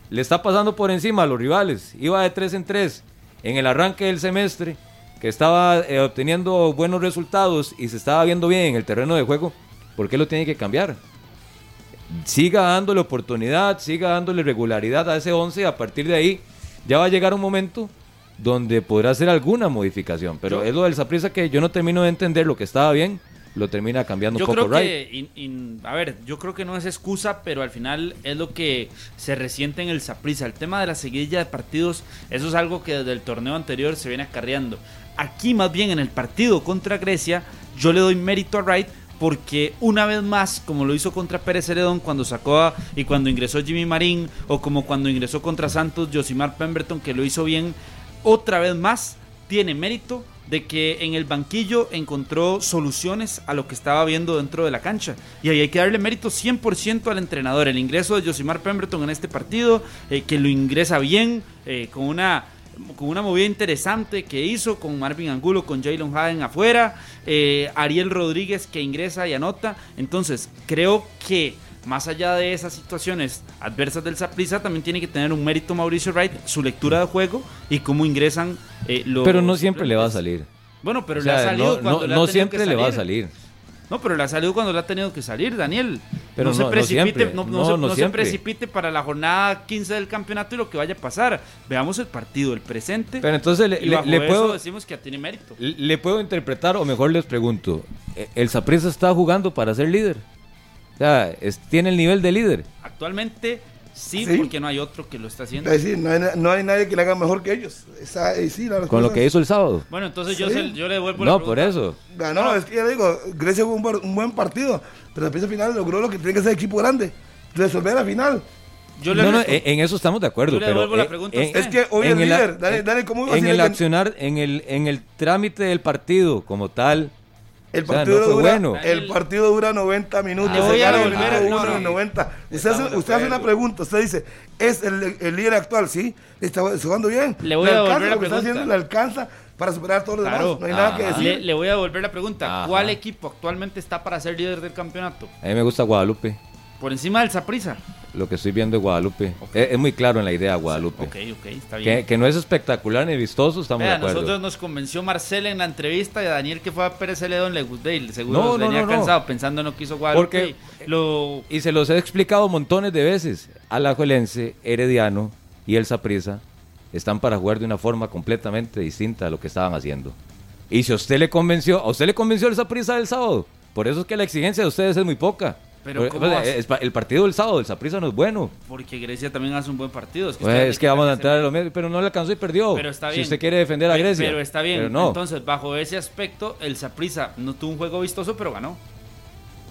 le está pasando por encima a los rivales, iba de tres en tres en el arranque del semestre, que estaba eh, obteniendo buenos resultados y se estaba viendo bien en el terreno de juego, ¿por qué lo tiene que cambiar? Siga dándole oportunidad, siga dándole regularidad a ese 11 y a partir de ahí ya va a llegar un momento donde podrá hacer alguna modificación. Pero es lo del Saprissa que yo no termino de entender lo que estaba bien, lo termina cambiando Yo un poco creo Wright. que, in- in- a ver, yo creo que no es excusa, pero al final es lo que se resiente en el Saprissa. El tema de la seguidilla de partidos, eso es algo que desde el torneo anterior se viene acarreando. Aquí, más bien en el partido contra Grecia, yo le doy mérito a Wright porque una vez más, como lo hizo contra Pérez Heredón cuando sacó a- y cuando ingresó Jimmy Marín, o como cuando ingresó contra Santos Josimar Pemberton, que lo hizo bien, otra vez más tiene mérito de que en el banquillo encontró soluciones a lo que estaba viendo dentro de la cancha. Y ahí hay que darle mérito 100% al entrenador. El ingreso de Josimar Pemberton en este partido, eh, que lo ingresa bien, eh, con una con una movida interesante que hizo con Marvin Angulo, con Jalen Haden afuera, eh, Ariel Rodríguez que ingresa y anota. Entonces, creo que más allá de esas situaciones adversas del Saprissa, también tiene que tener un mérito Mauricio Wright, su lectura de juego y cómo ingresan eh, los. Pero no siempre le va a salir. Bueno, pero O le ha salido no, cuando no- le ha no tenido siempre que le va a salir. No, pero le ha salido cuando le ha tenido que salir, Daniel. Pero no, se precipite, no, se, no precipite para la jornada 15 del campeonato y lo que vaya a pasar. Veamos el partido, el presente. Pero entonces le, y bajo le eso puedo, decimos que tiene mérito. le puedo interpretar, o mejor les pregunto, ¿e- ¿el Saprissa está jugando para ser líder? O sea, es- ¿tiene el nivel de líder? Actualmente sí, Sí. porque no hay otro que lo está haciendo. Es decir, no hay, no hay nadie que le haga mejor que ellos. Esa, sí, las Con lo que hizo el sábado. Bueno, entonces yo, Sí. se- yo le devuelvo la No, por pregunta. eso. Ganó, es que ya digo, Grecia jugó un, buen- un buen partido, pero la pieza final logró lo que tiene que ser equipo grande, resolver la final. Yo le No, no, respondo. en, eso estamos de acuerdo. Yo le pero devuelvo la en- pregunta a en- usted. Es que hoy en el líder, dale, dale, ¿cómo iba a En el accionar, en el, en el trámite del partido como tal, El O sea, partido, no dura, bueno. el partido dura 90 minutos. Le se voy a gana el volver a- minuto no, uno no. en 90. Usted, hace, usted hace una pregunta. Usted dice, ¿es el, el líder actual? Sí, está jugando bien. Le voy a devolver la lo que está pregunta. haciendo, le alcanza para superar a todos los Claro. demás. No hay nada que decir. Le, le voy a devolver la pregunta. Ajá. ¿Cuál equipo actualmente está para ser líder del campeonato? a mí me gusta Guadalupe. Por encima del Saprissa. Lo que estoy viendo de Guadalupe. Es, es muy claro en la idea Guadalupe. Ok, ok, está bien. Que, que no es espectacular ni vistoso, estamos Vea, de acuerdo. nosotros nos convenció Marcel en la entrevista y a Daniel que fue a Pérez Celedón le gustó y seguro No, no, venía no, cansado pensando en lo que hizo Guadalupe. Porque- y lo, Y se los he explicado montones de veces. Alajuelense, Herediano y el Saprissa están para jugar de una forma completamente distinta a lo que estaban haciendo. Y si a usted le convenció, a usted le convenció esa prisa del sábado. Por eso es que la exigencia de ustedes es muy poca. Pero ¿cómo pues, vas? es pa- el partido del sábado, el Saprissa no es bueno. Porque Grecia también hace un buen partido. Es que, Pues, es que vamos a entrar a lo mismo, pero no le alcanzó y perdió. Pero está Si bien. usted quiere defender a Grecia. Pero está bien. Pero no. Entonces, bajo ese aspecto, el Saprissa no tuvo un juego vistoso, pero ganó.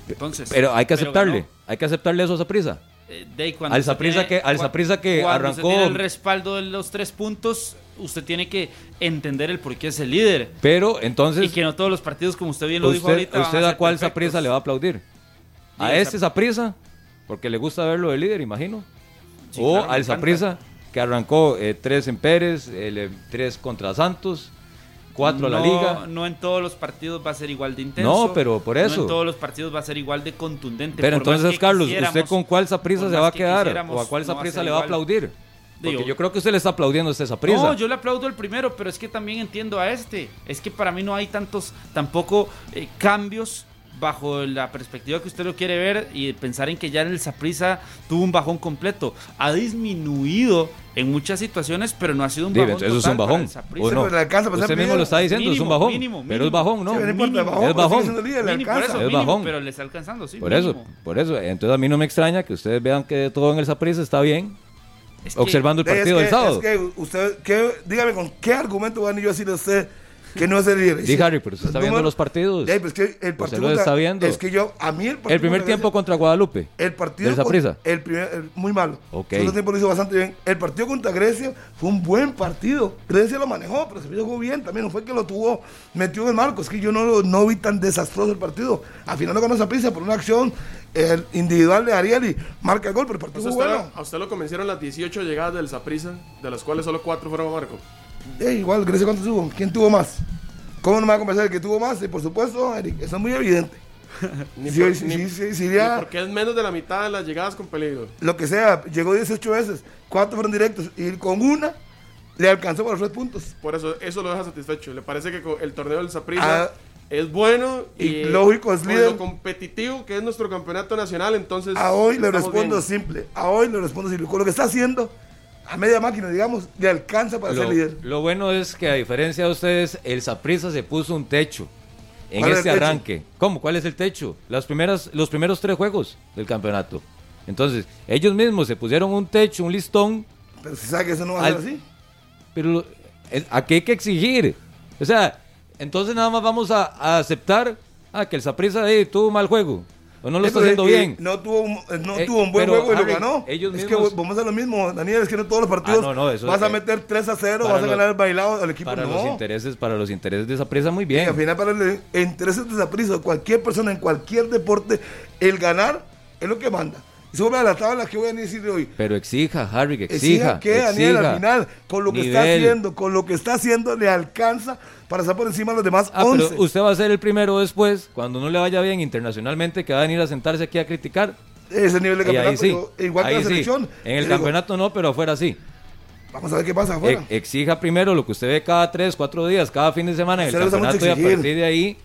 Entonces, Pero hay que aceptarle, hay que aceptarle eso a Saprissa. Eh, Al Saprissa que- al que cuando usted arrancó- tiene el respaldo de los tres puntos, usted tiene que entender el por qué es el líder. Pero entonces, y que no todos los partidos, como usted bien lo dijo ahorita, usted a cuál. Saprissa le va a aplaudir? ¿A este Sap- Saprissa? Porque le gusta verlo de líder, imagino. Sí, o claro, al. Saprissa que arrancó eh, tres en Pérez, el, eh, tres contra Santos, cuatro a la No, liga. No en todos los partidos va a ser igual de intenso. No, pero por No eso. en todos los partidos va a ser igual de contundente. Pero por entonces, Carlos, ¿usted con cuál Saprissa por se va a que quedar? ¿O a cuál no va a Saprissa ser le va a aplaudir? Porque Digo- yo creo que usted le está aplaudiendo a este. No, yo le aplaudo el primero, pero es que también entiendo a este. Es que para mí no hay tantos, tampoco eh, cambios bajo la perspectiva que usted lo quiere ver y pensar en que ya en el Saprissa tuvo un bajón completo. Ha disminuido en muchas situaciones, pero no ha sido un Dime, bajón. eso es un bajón. el Saprissa. ¿O no? Usted mismo lo está diciendo, es un bajón. mínimo, pero es bajón, ¿no? Sí, mínimo. Es pero bajón. líder, eso, Es mínimo, bajón. pero le está alcanzando, sí. Por eso, por eso. Entonces a mí no me extraña que ustedes vean que todo en el Saprissa está bien, Es que- observando el Es partido que- del sábado. Es que usted, ¿qué- dígame con qué argumento van a yo decirle a usted que no es el líder. Di, Harry, pero usted está viendo los partidos. Ey, pues que el partido lo está viendo. Es que yo, a mí el partido El primer contra tiempo contra Guadalupe. El partido ¿Del con- Saprissa? El primer, el- muy malo. Ok. El segundo tiempo lo hizo bastante bien. El partido contra Grecia fue un buen partido. Grecia lo manejó, pero se jugó bien también. No fue que lo tuvo metido en el marco. Es que yo no, lo- no vi tan desastroso el partido. Al final lo ganó Saprissa por una acción individual de Ariel y marca el gol, pero el partido fue usted, bueno. a usted lo convencieron las 18 llegadas del Saprissa, de las cuales solo 4 fueron a Marco. Eh, igual, Grecia, ¿cuánto tuvo? ¿Quién tuvo más? ¿Cómo no me va a convencer el que tuvo más? Y por supuesto, Eric, eso es muy evidente. Ni, por- ni- ni porque es menos de la mitad de las llegadas con peligro. Lo que sea, llegó 18 veces, cuatro fueron directos y con una le alcanzó para los tres puntos. Por eso, eso lo deja satisfecho. Le parece que el torneo del Saprissa Ah, es bueno y y, lógico, es líder. lo competitivo que es nuestro campeonato nacional, entonces A hoy le respondo bien. simple, a hoy le respondo simple. Con lo que está haciendo, a media máquina, digamos, le alcanza para Lo, ser líder. lo bueno es que a diferencia de ustedes, el Saprissa se puso un techo en ¿Cuál es este el techo? arranque. ¿Cómo? ¿Cuál es el techo? Las primeras, los primeros tres juegos del campeonato. Entonces, ellos mismos se pusieron un techo, un listón, Pero si sabe que eso no va a Al- ser así. pero es- aquí hay que exigir. O sea, entonces nada más vamos a, a aceptar ah, que el Saprissa eh, tuvo mal juego o no lo Eh, está pero haciendo bien. No tuvo un, eh, no Eh, tuvo un buen juego y Harry, lo ganó. ellos es mismos- que vamos a lo mismo, Daniel, es que no todos los partidos Ah, no, no, eso- vas a meter 3 a 0, para vas a los- ganar el bailado al equipo. Para no. los intereses, para los intereses de Saprissa muy Y bien. al final, para el intereses de Saprissa, cualquier persona en cualquier deporte, el ganar es lo que manda. Sobre la tabla que voy a decir de hoy. Pero exija, Harry, que Exija exija. que Daniel al final, con lo que está haciendo, con lo que está haciendo, le alcanza para estar por encima de los demás Ah, 11. pero usted va a ser el primero después, cuando no le vaya bien internacionalmente, que va a venir a sentarse aquí a criticar. Ese nivel de campeonato, sí. igual que la sí. selección. En el digo, campeonato no, pero afuera sí. Vamos a ver qué pasa afuera. E- exija primero lo que usted ve cada tres, cuatro días, cada fin de semana en el campeonato y a partir de ahí.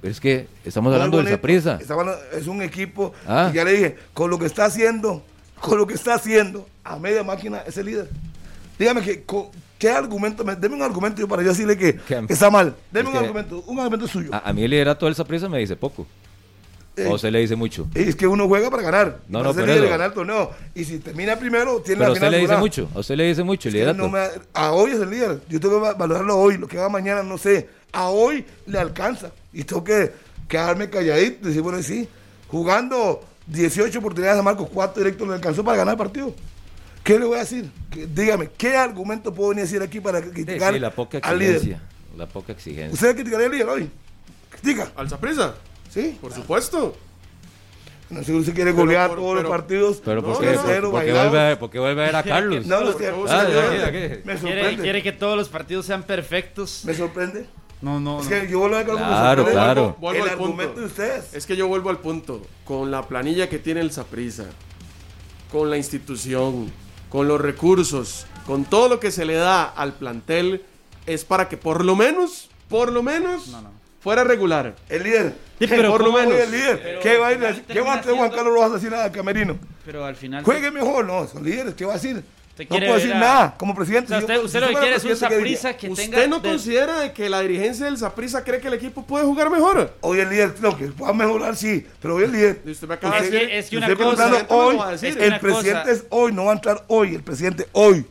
Pero es que estamos hablando. Saprissa. Está hablando- Es un equipo, Ah. y ya le dije, con lo que está haciendo, con lo que está haciendo, a media máquina es el líder. Dígame que, ¿qué argumento? me- Deme un argumento yo para yo decirle que, está mal. Deme es un argumento, un argumento suyo. A, a mí el liderato del Saprissa me dice poco. Eh, o se le dice mucho. Es que uno juega para ganar. No, no, ser por líder ganar el torneo. Y si termina primero, tiene Pero a la usted final le dice mucho. A usted le dice mucho el Es liderato. no me- a hoy es el líder. Yo tengo que va- valorarlo hoy. Lo que va mañana, no sé. A hoy le alcanza. Y tengo que quedarme calladito y decir, bueno, sí, jugando 18 oportunidades a Marcos, 4 directos le alcanzó para ganar el partido. ¿Qué le voy a decir? Que- dígame, ¿qué argumento puedo venir a decir aquí para criticar sí, la poca al líder? exigencia. La poca exigencia. ¿Usted criticaría al líder hoy? Critica, ¿Al Saprissa? ¿sí? Por supuesto. No sé si usted quiere golear por- todos los partidos. Pero No, ¿por no, qué, no, qué bailados. vuelve, a- vuelve ver a Carlos? No, es que- ¿Cómo Ah, dio? aquí. Me ¿Quiere, sorprende. quiere que todos los partidos sean perfectos? Me sorprende. No, no, Es no. que yo vuelvo a Claro, claro. Vuelvo El al punto. argumento de ustedes. Es que yo vuelvo al punto. Con la planilla que tiene el Saprissa, con la institución, con los recursos, con todo lo que se le da al plantel, es para que por lo menos, por lo menos, No, no. fuera regular. El líder. Sí, pero por lo ¿cómo menos el líder. Pero ¿Qué va a, ir ¿qué va a hacer Juan Carlos Rojas a decir nada al camerino? Pero al final. Juegue mejor, no, son líderes, ¿qué va a decir? Usted No puedo decir a- nada, como presidente. O sea, si usted, usted lo que quiere es un que ¿Usted tenga... no de- considera de que la dirigencia del Saprissa cree que el equipo puede jugar mejor? Hoy el líder, lo que pueda mejorar, sí, pero hoy el líder. Y usted me acaba de Es decir... que, es que una cosa... ¿Usted hoy, el presidente es hoy, no va a entrar hoy, el presidente hoy.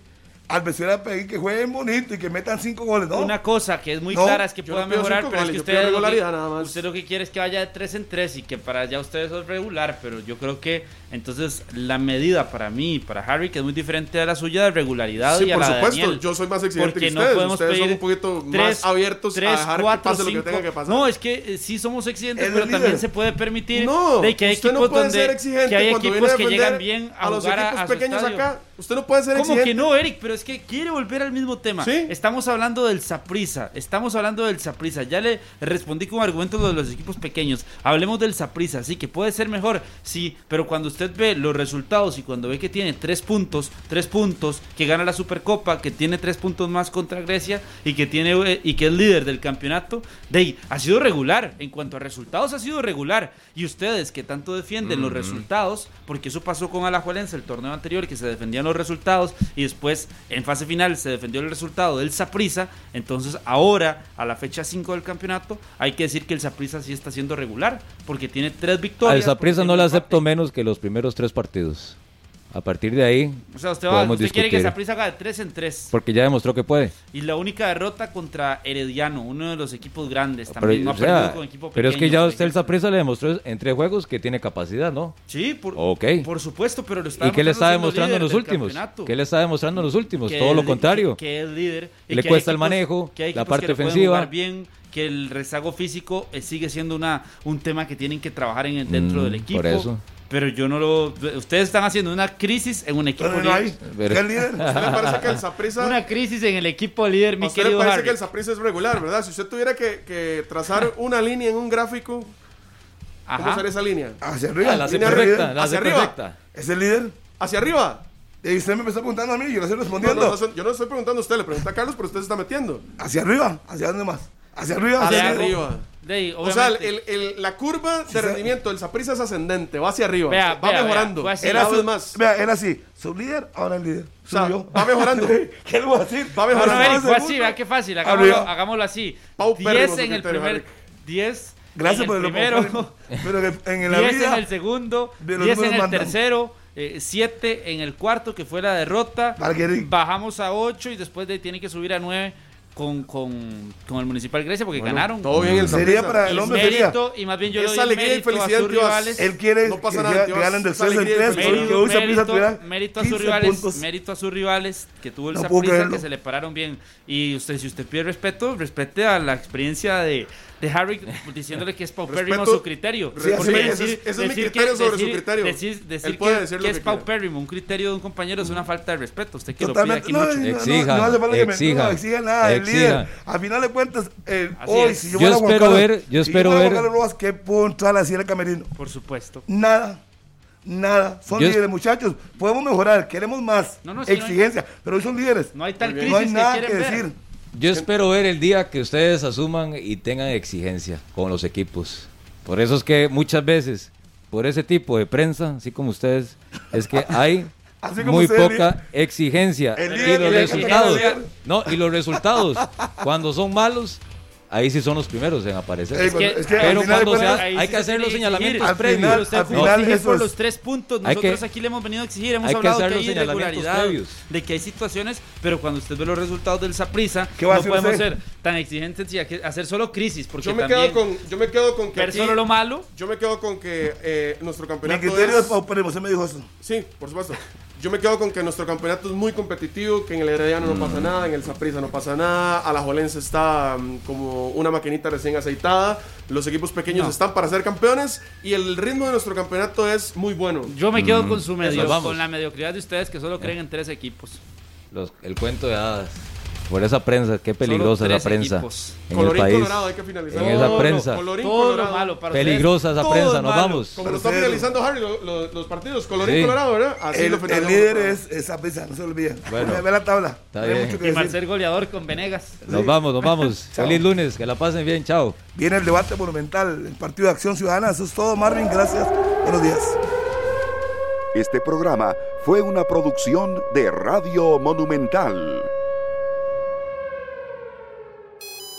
Al a pedir que jueguen bonito y que metan cinco goles, ¿no? Una cosa que es muy No, clara es que yo pueda no mejorar, pero es goles, que yo usted, lo que- nada más. usted lo que quiere es que vaya de 3 en 3 y que para allá usted eso es regular, pero yo creo que entonces la medida para mí, para Harry, que es muy diferente a la suya de regularidad Sí, y a por la de supuesto, Daniel. yo soy más exigente Porque que no ustedes. podemos ustedes son un poquito tres- más abiertos tres, a dejar cuatro, que pase lo cinco. que tenga que pasar. No, es que eh, sí somos exigentes, Es pero el también líder. se puede permitir No, de que hay usted equipos no puede donde ser exigente que hay equipos que llegan bien a, a los jugar equipos a pequeños acá. Usted no puede ser ¿Cómo exigente. que no, Eric? Pero es que quiere volver al mismo tema. Sí. Estamos hablando del Saprisa. Estamos hablando del Saprisa. Ya le respondí con argumentos lo de los equipos pequeños. Hablemos del Saprisa. Sí, que puede ser mejor. Sí, pero cuando usted ve los resultados y cuando ve que tiene tres puntos, tres puntos, que gana la Supercopa, que tiene tres puntos más contra Grecia y que tiene eh, y que es líder del campeonato, de ahí, ha sido regular. En cuanto a resultados, ha sido regular. Y ustedes que tanto defienden los resultados, porque eso pasó con Alajuelense el torneo anterior, que se defendían los resultados y después en fase final se defendió el resultado del Saprisa. Entonces, ahora, a la fecha 5 del campeonato, hay que decir que el Saprisa sí está siendo regular, porque tiene tres victorias. Al Saprissa porque no le acepto menos que los primeros tres partidos. A partir de ahí, O sea, usted, va, usted quiere que. Saprissa haga de 3 en 3. porque ya demostró que puede. Y la única derrota contra Herediano, uno de los equipos grandes, Pero, también no ha sea, perdido con equipo pero es que pequeño, ya usted el. Saprissa le demostró en tres juegos que tiene capacidad, ¿no? Sí, por, Ok. por supuesto, pero lo está ¿Y qué le está demostrando en los últimos? ¿Qué le está demostrando en los últimos? Que Todo es lo contrario. Que, que es líder. y Le que cuesta el equipos- manejo, que la parte que ofensiva. bien, que el rezago físico eh, sigue siendo una, un tema que tienen que trabajar en el- dentro Mm, del equipo. por eso. Pero yo no lo. Ustedes están haciendo una crisis en un equipo no líder. Pero- ¿Qué líder? ¿A usted le parece que el Saprissa... Una crisis en el equipo líder, ¿A mi usted le parece Harry. que el Saprissa es regular, verdad? Si usted tuviera que, que trazar una línea en un gráfico, ¿cómo sería esa línea? Hacia arriba. Ah, la hace Línea perfecta, la hacia arriba. perfecta. Es el líder. ¿Hacia arriba? Y usted me empezó preguntando a mí, yo le estoy No, respondiendo. no, no, yo no estoy preguntando a usted, le pregunta a Carlos, pero usted se está metiendo. Hacia arriba, hacia dónde más. Hacia arriba, Hacia abajo. arriba. De ahí, O sea, el- el- la curva de sí. rendimiento del Saprissa es ascendente, va hacia arriba, Vea, va vea, mejorando. vea, Era su- más. Vea, era así. Su líder, ahora el líder. O sea, Subió. va mejorando. ¿Qué le voy a decir? Va mejorando. Eric, fue así, vea qué fácil. Hagámoslo, hagámoslo así. Paupérrimo 10 su en el primer. Eric. 10 Gracias en por el primero. Pero en la 10 en el segundo, de los 10 en el mandan. tercero, 7 en el cuarto, que fue la derrota. Eric- Bajamos a 8 y después de tiene que subir a 9 con, con, con el Municipal Grecia porque Bueno, ganaron. Todo bien el Sería para el Y hombre sería. mérito, y más bien yo le Esa doy el alegría y mérito a felicidad sus Dios. rivales. Él quiere No pasa que, nada, que Dios. ganen de Esa 3 en alegría y 3. felicidad. Porque hoy se mérito, mérito a sus 15 rivales, puntos. mérito a sus rivales que tuvo el No creerlo. que se le pararon bien. Y usted, si usted pide respeto, respete a la experiencia de, de Harry diciéndole que es paupérrimo Respeto- su criterio. Sí, Porque así ese es- ese es mi decir criterio sobre su decir- criterio. Decir, decir que, decir lo que que es paupérrimo, un criterio de un compañero es una falta de respeto. Usted que Totalmente. lo pide No, aquí no, mucho. no, Exija, no hace falta que me- exija, no exija nada. El exija. líder. Al final de cuentas, eh, hoy, es. si Yo yo, espero Carlos- ver- yo si espero fuera ver- Juan Carlos Rojas, ¿qué el camerino? Por supuesto. Nada. Nada. Son Yo es- líderes, muchachos. Podemos mejorar. Queremos más. No, no, sí, no hay- Exigencia. Pero hoy son líderes. No hay tal bien. No hay crisis nada que que quieren ver. Yo espero ver el día que ustedes asuman y tengan exigencia con los equipos. Por eso es que muchas veces, por ese tipo de prensa, así como ustedes, es que hay muy poca exigencia. El Y los resultados, no, y los resultados, cuando son malos, ahí sí son los primeros en aparecer. Es que- es que al Pero cuando se Ahí hay que se hacer los que señalamientos. Al previos. final- usted al no final exigir eso por los tres puntos. Nosotros que- aquí le hemos venido a exigir, hemos hay que hablado hacer que, los hay señalamientos irregularidad, previos. de que hay situaciones, pero cuando usted ve los resultados del Saprissa, ¿Qué va a no hacer podemos usted? ser tan exigentes y que hacer solo crisis, porque Yo me, también quedo con, yo me quedo con que ver aquí- solo lo malo. yo me quedo con que eh, nuestro Mi campeonato criterio es... es. Usted me dijo eso. Sí, por supuesto. Yo me quedo con que nuestro campeonato es muy competitivo, que en el Herediano no Mm. pasa nada, en el Saprissa no pasa nada, Alajuelense está mm, como una maquinita recién aceitada, los equipos pequeños No. están para ser campeones y el ritmo de nuestro campeonato es muy bueno. Yo me quedo con su medio, Eso, vamos. con la mediocridad de ustedes que solo creen en tres equipos. Los- el cuento de hadas. Por esa prensa, qué peligrosa es Solo la tres prensa equipos. en el Colorín país. colorado, hay que finalizar. En esa prensa. Colorín todo malo para Peligrosa esa todo prensa, nos vamos. Como lo Pero está finalizando Harry, lo- lo- los partidos, colorín Sí. colorado, ¿verdad? Así El, lo el líder es esa pizza, no se lo olviden. Bueno. Ve- la tabla. Está No bien. mucho que Y decir. Marcel goleador con Venegas. Nos vamos, nos vamos. Feliz lunes, que la pasen bien, chao. Viene el debate monumental, el partido de acción ciudadana. Eso es todo, Marvin. Gracias. Buenos días. Este programa fue una producción de Radio Monumental.